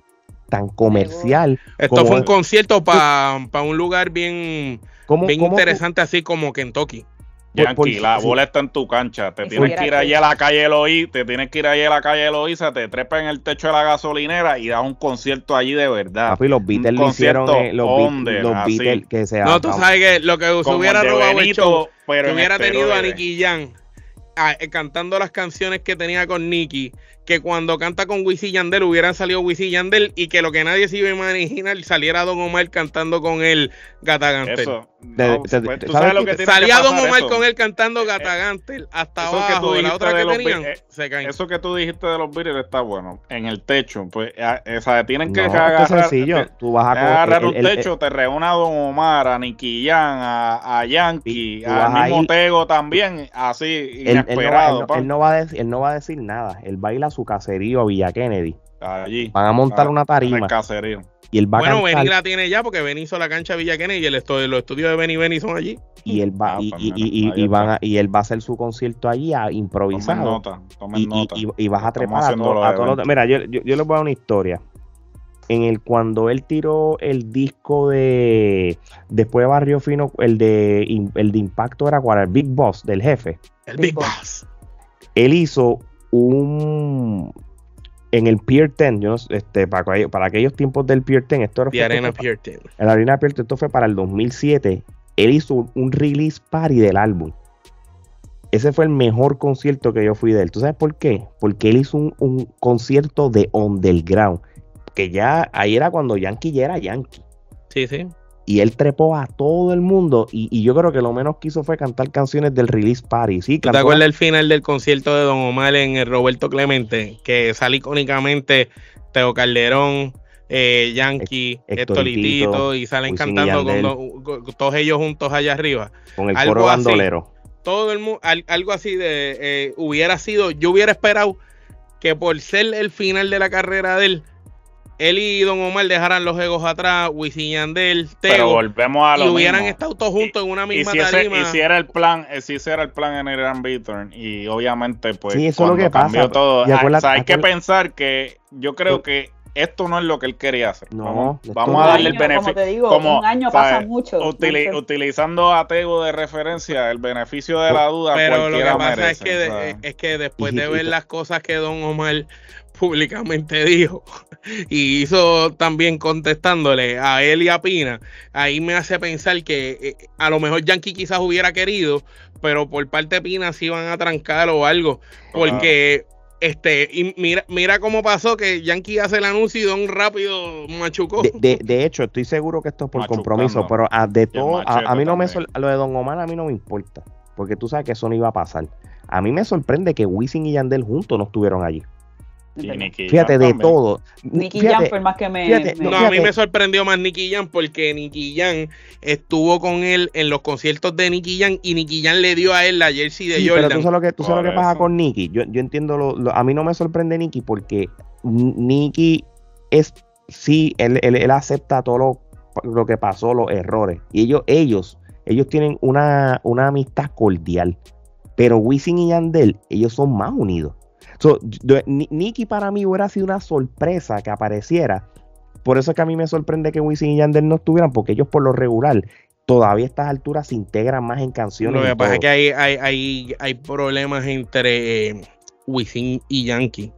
tan comercial. esto como- fue un concierto para un lugar bien, ¿Cómo, bien cómo- interesante así como Kentucky. por- por- Yankee, la sí. bola está en tu cancha. Te tienes que ir allí a la calle Eloí, te tienes que ir allí a la calle Eloísa, te trepas en el techo de la gasolinera y das un concierto allí de verdad. Papi, los Beatles Un lo hicieron, eh, los, under. Beatles que se No, tú sabes que lo que se hubiera el robado el Benito, show, pero que hubiera tenido a. Nicky ah, eh, cantando las canciones que tenía con Nicky, que cuando canta con Wisin y Yandel hubieran salido Wisin y Yandel y que lo que nadie se iba a imaginar saliera Don Omar cantando con él Gata Gantel. Eso. De- No, de- pues, tú ¿sabes sabes lo qué? que tiene Salía que Don Omar eso. con él cantando Eh, Gata eh, Gantel hasta eso que tú abajo, la dijiste otra que tenían Beatles, se caen. Eso que tú dijiste de los Beatles está bueno. En el techo, pues, a- o sea, tienen que No, agarrar, es sencillo. te- Tú vas a agarrar el- un el- el- techo, te reúna a Don Omar, a Nicky Jam, a, a Yankee, Y mismo ahí- Tego también, así, inesperado. él no- va a decir, él no va a decir nada. Él va a ir a su caserío a Villa Kennedy. Allí. Van a montar Ah, una En tarima el caserío. y él va Bueno, a cantar. Benny la tiene ya porque Benny hizo la cancha Villa Kennedy y el estu- los estudios de Benny Benny son allí. y él va Ah, y, pues y- y- ahí y van a- y él va a hacer su concierto allí a Tomen improvisado nota, tomen y, y- nota. y- y vas a trepar a, todo- los a todos los- eventos. mira yo, yo, yo les voy a dar una historia en el cuando él tiró el disco de después de Barrio Fino el de el de Impacto era cuál el Big Boss del jefe El Big Big Boss. Boss. él hizo un en el Pier 10 yo no sé, este para, aquellos- para aquellos tiempos del Pier 10 esto era Arena Pier 10. en la Arena Pier 10, esto fue para el 2007 él hizo un- un release party del álbum ese fue el mejor concierto que yo fui de él. ¿Tú sabes por qué? Porque él hizo un, un concierto de underground. Que ya ahí era cuando Yankee ya era Yankee. Sí, sí. Y él trepó a todo el mundo. Y, y yo creo que lo menos que hizo fue cantar canciones del release party. Sí, ¿Tú te acuerdas el final del concierto de Don Omar en el Roberto Clemente? Que sale icónicamente Teo Calderón, eh, Yankee, Héctor y salen Wisin y cantando con, todos ellos juntos allá arriba. con el algo coro así. bandolero. Todo el mundo, algo así de, eh, hubiera sido, yo hubiera esperado que por ser el final de la carrera de él, él y Don Omar dejaran los egos atrás, Wisin y Yandel, Pero volvemos a lo y hubieran mismo. estado todos juntos en una y misma si, ese, tarima. y si era el plan, eh, si ese era el plan en el Grand Beaton y obviamente pues Sí, eso es lo que pasa. cambió todo, Y ah, acuérdate- o sea, hay que pensar que yo creo que esto no es lo que él quería hacer. No, vamos, a darle el beneficio. Como te digo, como, un año ¿sabes? pasa mucho. Utili- utilizando a Tego de referencia, el beneficio de la duda Pero lo que pasa merece, es que, es que después Y- de y- ver las cosas que Don Omar públicamente dijo y hizo también contestándole a él y a Pina, ahí me hace pensar que eh, a lo mejor Yankee quizás hubiera querido, pero por parte de Pina sí iban a trancar o algo, porque este y mira mira cómo pasó que Yankee hace el anuncio y Don rápido machucó. De, de- de hecho, estoy seguro que esto es por Machucando. compromiso, pero a, de todo, a, mí no me también. lo de Don Omar a mí no me importa, porque tú sabes que eso no iba a pasar. A mí me sorprende que Wisin y Yandel juntos no estuvieron allí. Nicky Fíjate, de también. todo. Nicky Fíjate, Jam fue el más que me. fíjate, me- No, a mí me sorprendió más Nicky Jam porque Nicky Jam estuvo con él en los conciertos de Nicky Jam y Nicky Jam le dio a él la jersey de Sí, Jordan. pero tú sabes lo que, tú sabes lo que pasa con Nicky. Yo, yo entiendo, lo, lo- a mí no me sorprende Nicky porque Nicky es, sí, él, él- él acepta todo lo, lo que pasó, los errores. Y ellos, ellos, ellos tienen una, una amistad cordial. Pero Wisin y Yandel, ellos son más unidos. So, yo- Ni- Nicky para mí hubiera sido una sorpresa que apareciera por eso es que a mí me sorprende que Wisin y Yandel no estuvieran, porque ellos por lo regular todavía a estas alturas se integran más en canciones. Lo que pasa es que hay, hay, hay, hay problemas entre eh, Wisin y Yankee.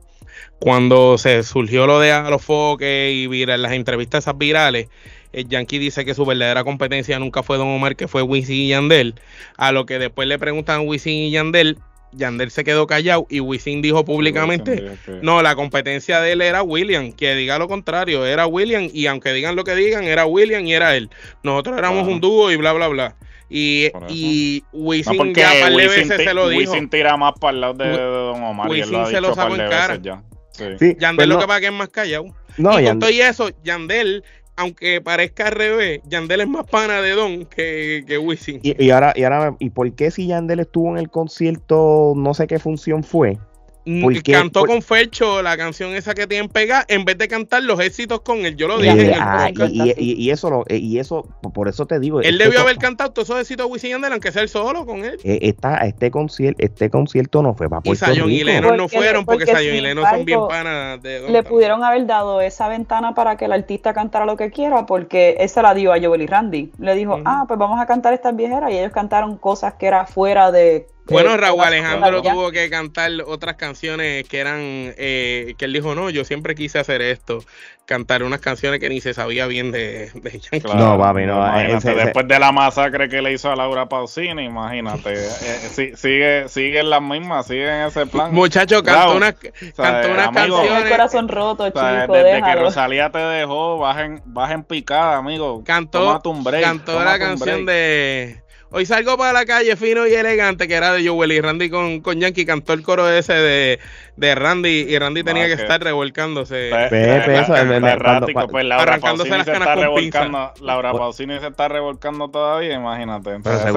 Cuando se surgió lo de Alofoque y viral, las entrevistas esas virales, el Yankee dice que su verdadera competencia nunca fue Don Omar, que fue Wisin y Yandel. A lo que después le preguntan a Wisin y Yandel, Yandel se quedó callado y Wisin dijo públicamente, no, la competencia de él era William, que diga lo contrario, era William y aunque digan lo que digan, era William y era él. Nosotros éramos un dúo y bla, bla, bla. Y, y Wisin ya par de veces se lo dijo. Wisin tira más para el lado de, Don Omar lo Wisin se lo sacó en cara. veces ya. Sí. Sí, Yandel pues lo no, que pasa es que es más callado. no, y con Yandel- todo y eso, Yandel, aunque parezca al revés, Yandel es más pana de Don que, que Wisin. y, y ahora, y ahora, ¿y por qué si Yandel estuvo en el concierto, no sé qué función fue? Mm, ¿por qué? Cantó Por- con Fercho la canción esa que tienen pegada en vez de cantar los éxitos con él. Yo lo Y dije. Eh, en el ah, y, y- y eso lo, eh, y eso, por eso te digo. él este debió haber cantado todos esos éxitos de Wisin y Yandel, aunque sea él solo con él. eh, esta- este concierto, este concierto no fue para Y Puerto y Rico. Lennon no Porque- fueron porque, porque Zion y Lennon son bien panas de Don. Le pudieron haber dado esa ventana para que el artista cantara lo que quiera, porque esa la dio a Joel y Randy. Le dijo, ah, pues vamos a cantar estas viejeras, y ellos cantaron cosas que era fuera de. Bueno, Raúl Alejandro tuvo que cantar otras canciones que eran, eh, que él dijo, no, yo siempre quise hacer esto, cantar unas canciones que ni se sabía bien de, de Yankee. Claro, No, papi, no, imagínate, ese- ese- después de la masacre que le hizo a Laura Pausini, imagínate. eh, si- sigue, sigue en las mismas, sigue en ese plan. Muchacho, cantó unas, o sea, cantó unas el canciones, corazón roto, o sea, chico, desde que déjalo. Rosalía te dejó, baja en, baja en picada, amigo. cantó, cantó la canción break. de Hoy salgo para la calle fino y elegante, que era de Joel y Randy con, con Yankee, cantó el coro ese de, de Randy y Randy tenía Ah, que estar revolcándose. Arrancándose Pausini las canas con pinza. Laura Pausini se está revolcando todavía, imagínate. Entonces, a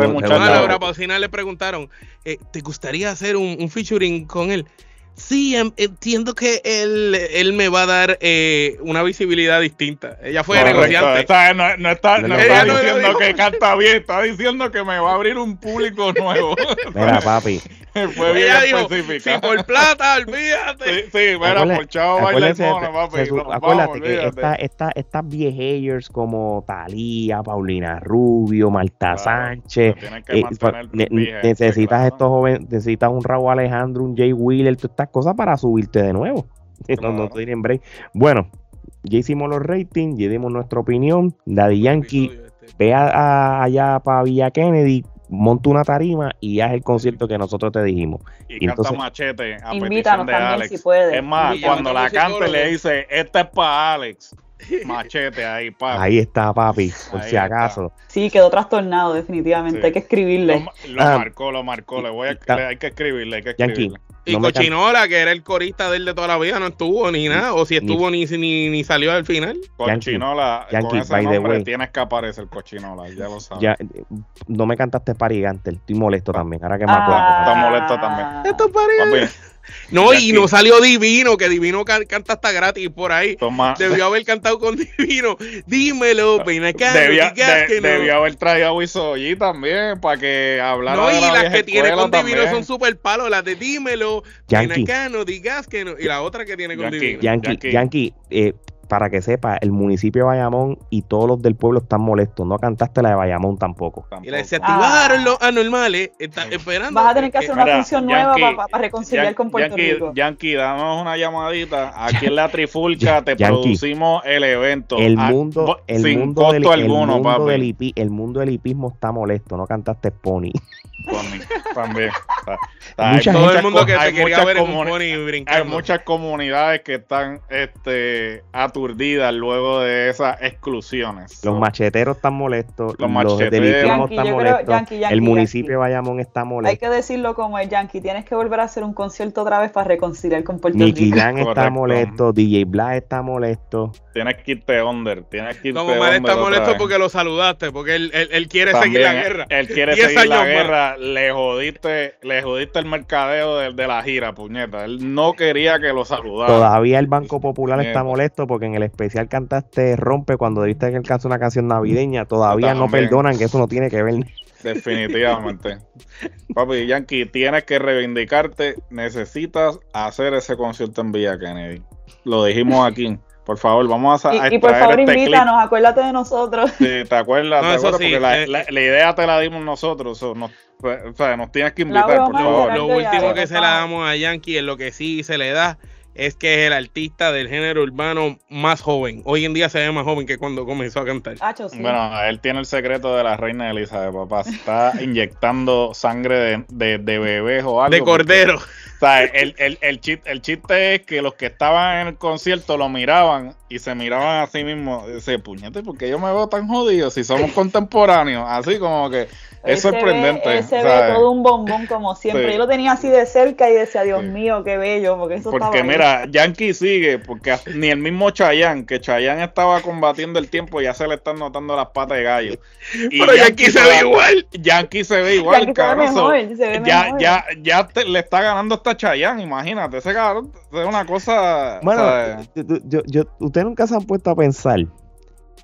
Laura Pausina le preguntaron, eh, ¿te gustaría hacer un, un featuring con él? Sí, em- entiendo que él, él me va a dar eh, una visibilidad distinta. Ella fue Correcto, negociante. no, no está, no está diciendo no. que canta bien, está diciendo que me va a abrir un público nuevo. Mira, papi. Fue bien Ella dijo, específica. si por plata, olvídate. Sí, sí, mira, Acuérdate- por chavo baila el mono, papi. su- acuérdate vamos, que olvídate. esta, esta, estas viejayers como Talía, Paulina Rubio, Marta Claro, Sánchez, eh, necesitas claro. estos jóvenes, necesitas un Raúl Alejandro, un Jay Wheeler, todas estas cosas para subirte de nuevo. No, no tienen break. Bueno, ya hicimos los ratings, ya dimos nuestra opinión. Daddy Yankee, ve a- a- allá para Villa Kennedy, monta una tarima y haz el concierto que nosotros te dijimos. Y Y canta entonces- machete a Invítanos petición de también, Alex. si. Es más, Y cuando la cante le dice, esta es para Alex. Machete ahí, pa. Ahí está, papi, por Ahí si está. acaso. Sí, quedó trastornado, definitivamente. Sí. Hay que escribirle. Lo, lo Ah. marcó, lo marcó. Le voy a, Ya. le- hay que escribirle, hay que Yankee, escribirle. Y no Cochinola, que era el corista de él de toda la vida, no estuvo ni nada. O si estuvo, ni, ni, ni salió al final. Cochinola, Yankee, con ese by the nombre way. tienes que aparecer Cochinola, ya lo sabes. Ya, no me cantaste Parigante, estoy molesto también. Ahora que me Ah. acuerdo. Está molesto también. Esto parece- Papi, No, y no salió Divino, que Divino can- canta hasta gratis por ahí. toma. Debió haber cantado con Divino. Dímelo, no Debía, digas de- que no. debió haber traído a Wisoyi también para que hablara No, de y la las vieja que tiene con Divino son super palos. Las de Dímelo, acá, no digas que no. Y la otra que tiene con Yankee. Divino. Yankee, Yankee. Yankee, eh, para que sepa, el municipio de Bayamón y todos los del pueblo están molestos. No cantaste la de Bayamón tampoco. Y la se activaron Ah. los anormales. Está esperando. Vas a tener que hacer una Mira, función nueva Yankee, para reconciliar Yan- con Puerto Yankee, Rico. Yankee, danos una llamadita. Aquí en la Trifulca te Yankee. producimos el evento. El Ah, mundo, el sin mundo, costo del, el alguno, mundo papi. del hipi- el mundo del hipismo está molesto. No cantaste Pony. También. O sea, hay Mucha Todo muchas el mundo que hay te quería muchas ver en pony Hay brincando. muchas comunidades que están este, aturdidas luego de esas exclusiones. Los macheteros están molestos. Los Los, están molestos. Yankee, Yankee, el municipio Yankee. de Bayamón está Hay molesto. que decirlo como el Yankee. Tienes que volver a hacer un concierto otra vez para reconciliar con Puerto Nicky Rico. Jam está Correcto. molesto. DJ Black está molesto. Tienes que irte under. Tienes que irte Don Omar está molesto porque lo saludaste, porque él, él, él quiere También, seguir la guerra. Él quiere 10 seguir la años Le jodiste, le jodiste el mercadeo de, de la gira, puñeta. Él no quería que lo saludara. Todavía el Banco Popular está molesto porque en el especial cantaste Rompe cuando debiste que alcanzar una canción navideña. Todavía no perdonan que eso no tiene que ver. Definitivamente. Papi, Yankee, tienes que reivindicarte. Necesitas hacer ese concierto en Villa Kennedy. Lo dijimos aquí. Por favor, vamos a, y, y por favor este invítanos, acuérdate de nosotros. Sí, te acuerdas, no, te acuerdas porque la, eh, la, la, idea te la dimos nosotros, so, nos, o sea, nos tienes que invitar, por favor. Lo último que se la damos a Yankee es lo que sí se le da es que es el artista del género urbano más joven. Hoy en día se ve más joven que cuando comenzó a cantar. Bueno, él tiene el secreto de la reina Elizabeth, papá. Está inyectando sangre de, de, de bebés o algo. De cordero. Sea, el, el, el, chiste, el chiste es que los que estaban en el concierto lo miraban y se miraban a sí mismos. Dice, puñete, porque yo me veo tan jodido si somos contemporáneos. Así como que es sorprendente. Ese ve todo un bombón como siempre. Yo lo tenía así de cerca y decía, Dios mío, qué bello, porque eso Porque mira, Yankee sigue, porque ni el mismo Chayanne, que Chayanne estaba combatiendo el tiempo, ya se le están notando las patas de gallo. Y Pero Yankee, se ve igual. Yankee se ve igual, cabrón. ya, ya, ya le está ganando hasta Chayanne, imagínate, ese cabrón es una cosa... Bueno, yo, yo, ustedes nunca se han puesto a pensar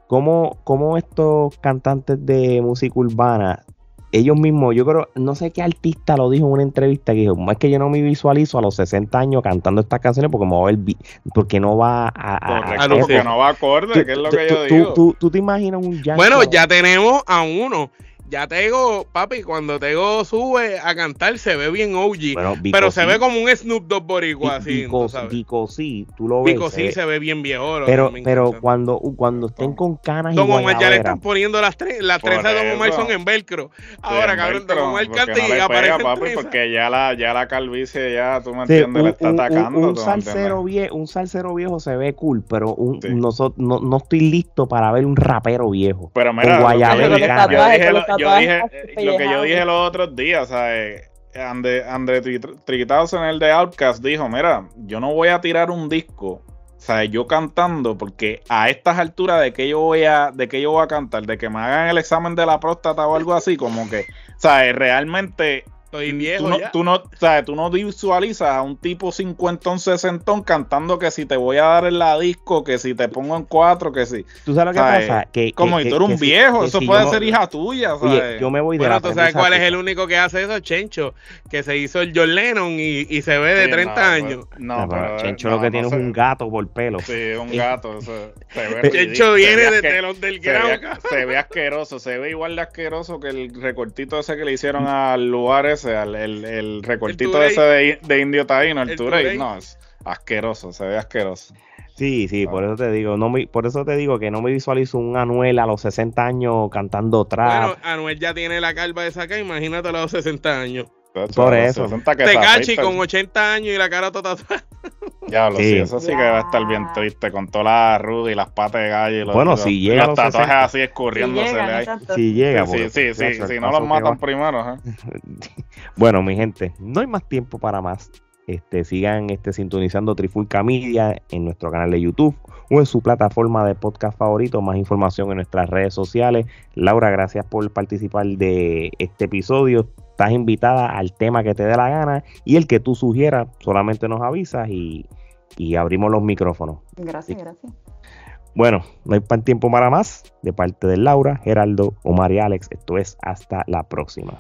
cómo, cómo estos cantantes de música urbana ellos mismos, yo creo, no sé qué artista lo dijo en una entrevista que dijo, es que yo no me visualizo a los 60 años cantando estas canciones porque me va a ver, porque no va a... a, no va acorde, que es lo que yo digo. Tú, tú, te imaginas un Bueno, ya tenemos a uno ya Tego, papi, cuando Tego sube a cantar se ve bien OG, pero se ve como un Snoop Dogg boricua así. Vico, sí, tú lo ves. Vico sí se ve bien viejo. Pero, pero cuando, cuando estén con canas Don Omar ya le están poniendo las, tres, las trenzas de Don Omar son en velcro. Ahora, cabrón, Don Omar canta y aparece papi, porque ya la, ya la calvicie ya, tú me entiendes, le está atacando. Un, salsero viejo, un salsero viejo se ve cool, pero un, no, no, estoy listo para ver un rapero viejo. Pero mira, yo dije, eh, lo que yo dije los otros días, ¿sabes? André, André en el de Outcast dijo, mira, yo no voy a tirar un disco, ¿sabes? Yo cantando, porque a estas alturas de que yo voy a, de que yo voy a cantar, de que me hagan el examen de la próstata o algo así, como que, ¿sabes? Realmente Estoy viejo tú no, ya. Tú no, o sea, tú no visualizas a un tipo cincuentón, sesentón cantando que si te voy a dar en la disco, que si te pongo en cuatro, que si. ¿Tú sabes lo que pasa? Que, como si tú eres un viejo, eso puede ser hija tuya, ¿sabes? yo me voy de bueno, ¿tú sabes cuál es el único que hace eso? Chencho, que se hizo el John Lennon y, y se ve de 30 pues, años. No, pero, Chencho lo que tiene es un gato por pelo. Sí, un gato. Eso, se ve Chencho viene de telón del grado. Se ve asqueroso, se ve igual de asqueroso que el recortito ese que le hicieron al lugar ese, al el el recortito ese de, de, indio taíno, el, el no, es asqueroso, se ve asqueroso. Sí, sí, por eso te digo, no me, por eso te digo que no me visualizo un Anuel a los 60 años cantando trap. Bueno, Anuel ya tiene la calva de saca, imagínate a los 60 años. Por eso. Tecachi con 80 años y la cara toda Ya lo sí. eso sí que va a estar bien triste con toda la ruda y las patas de gallo y los, bueno, si llega los tatuajes así escurriéndose. Si llega, sí, sí, sí, si no los matan primero. ¿eh? bueno, mi gente, no hay más tiempo para más. Este, sigan este, sintonizando Trifulca Media en nuestro canal de YouTube o en su plataforma de podcast favorito. Más información en nuestras redes sociales. Laura, gracias por participar de este episodio. Estás invitada al tema que te dé la gana y el que tú sugieras, solamente nos avisas y, y abrimos los micrófonos. Gracias, gracias. Bueno, no hay tiempo para más. De parte de Laura, Geraldo, Omar y Alex, esto es hasta la próxima.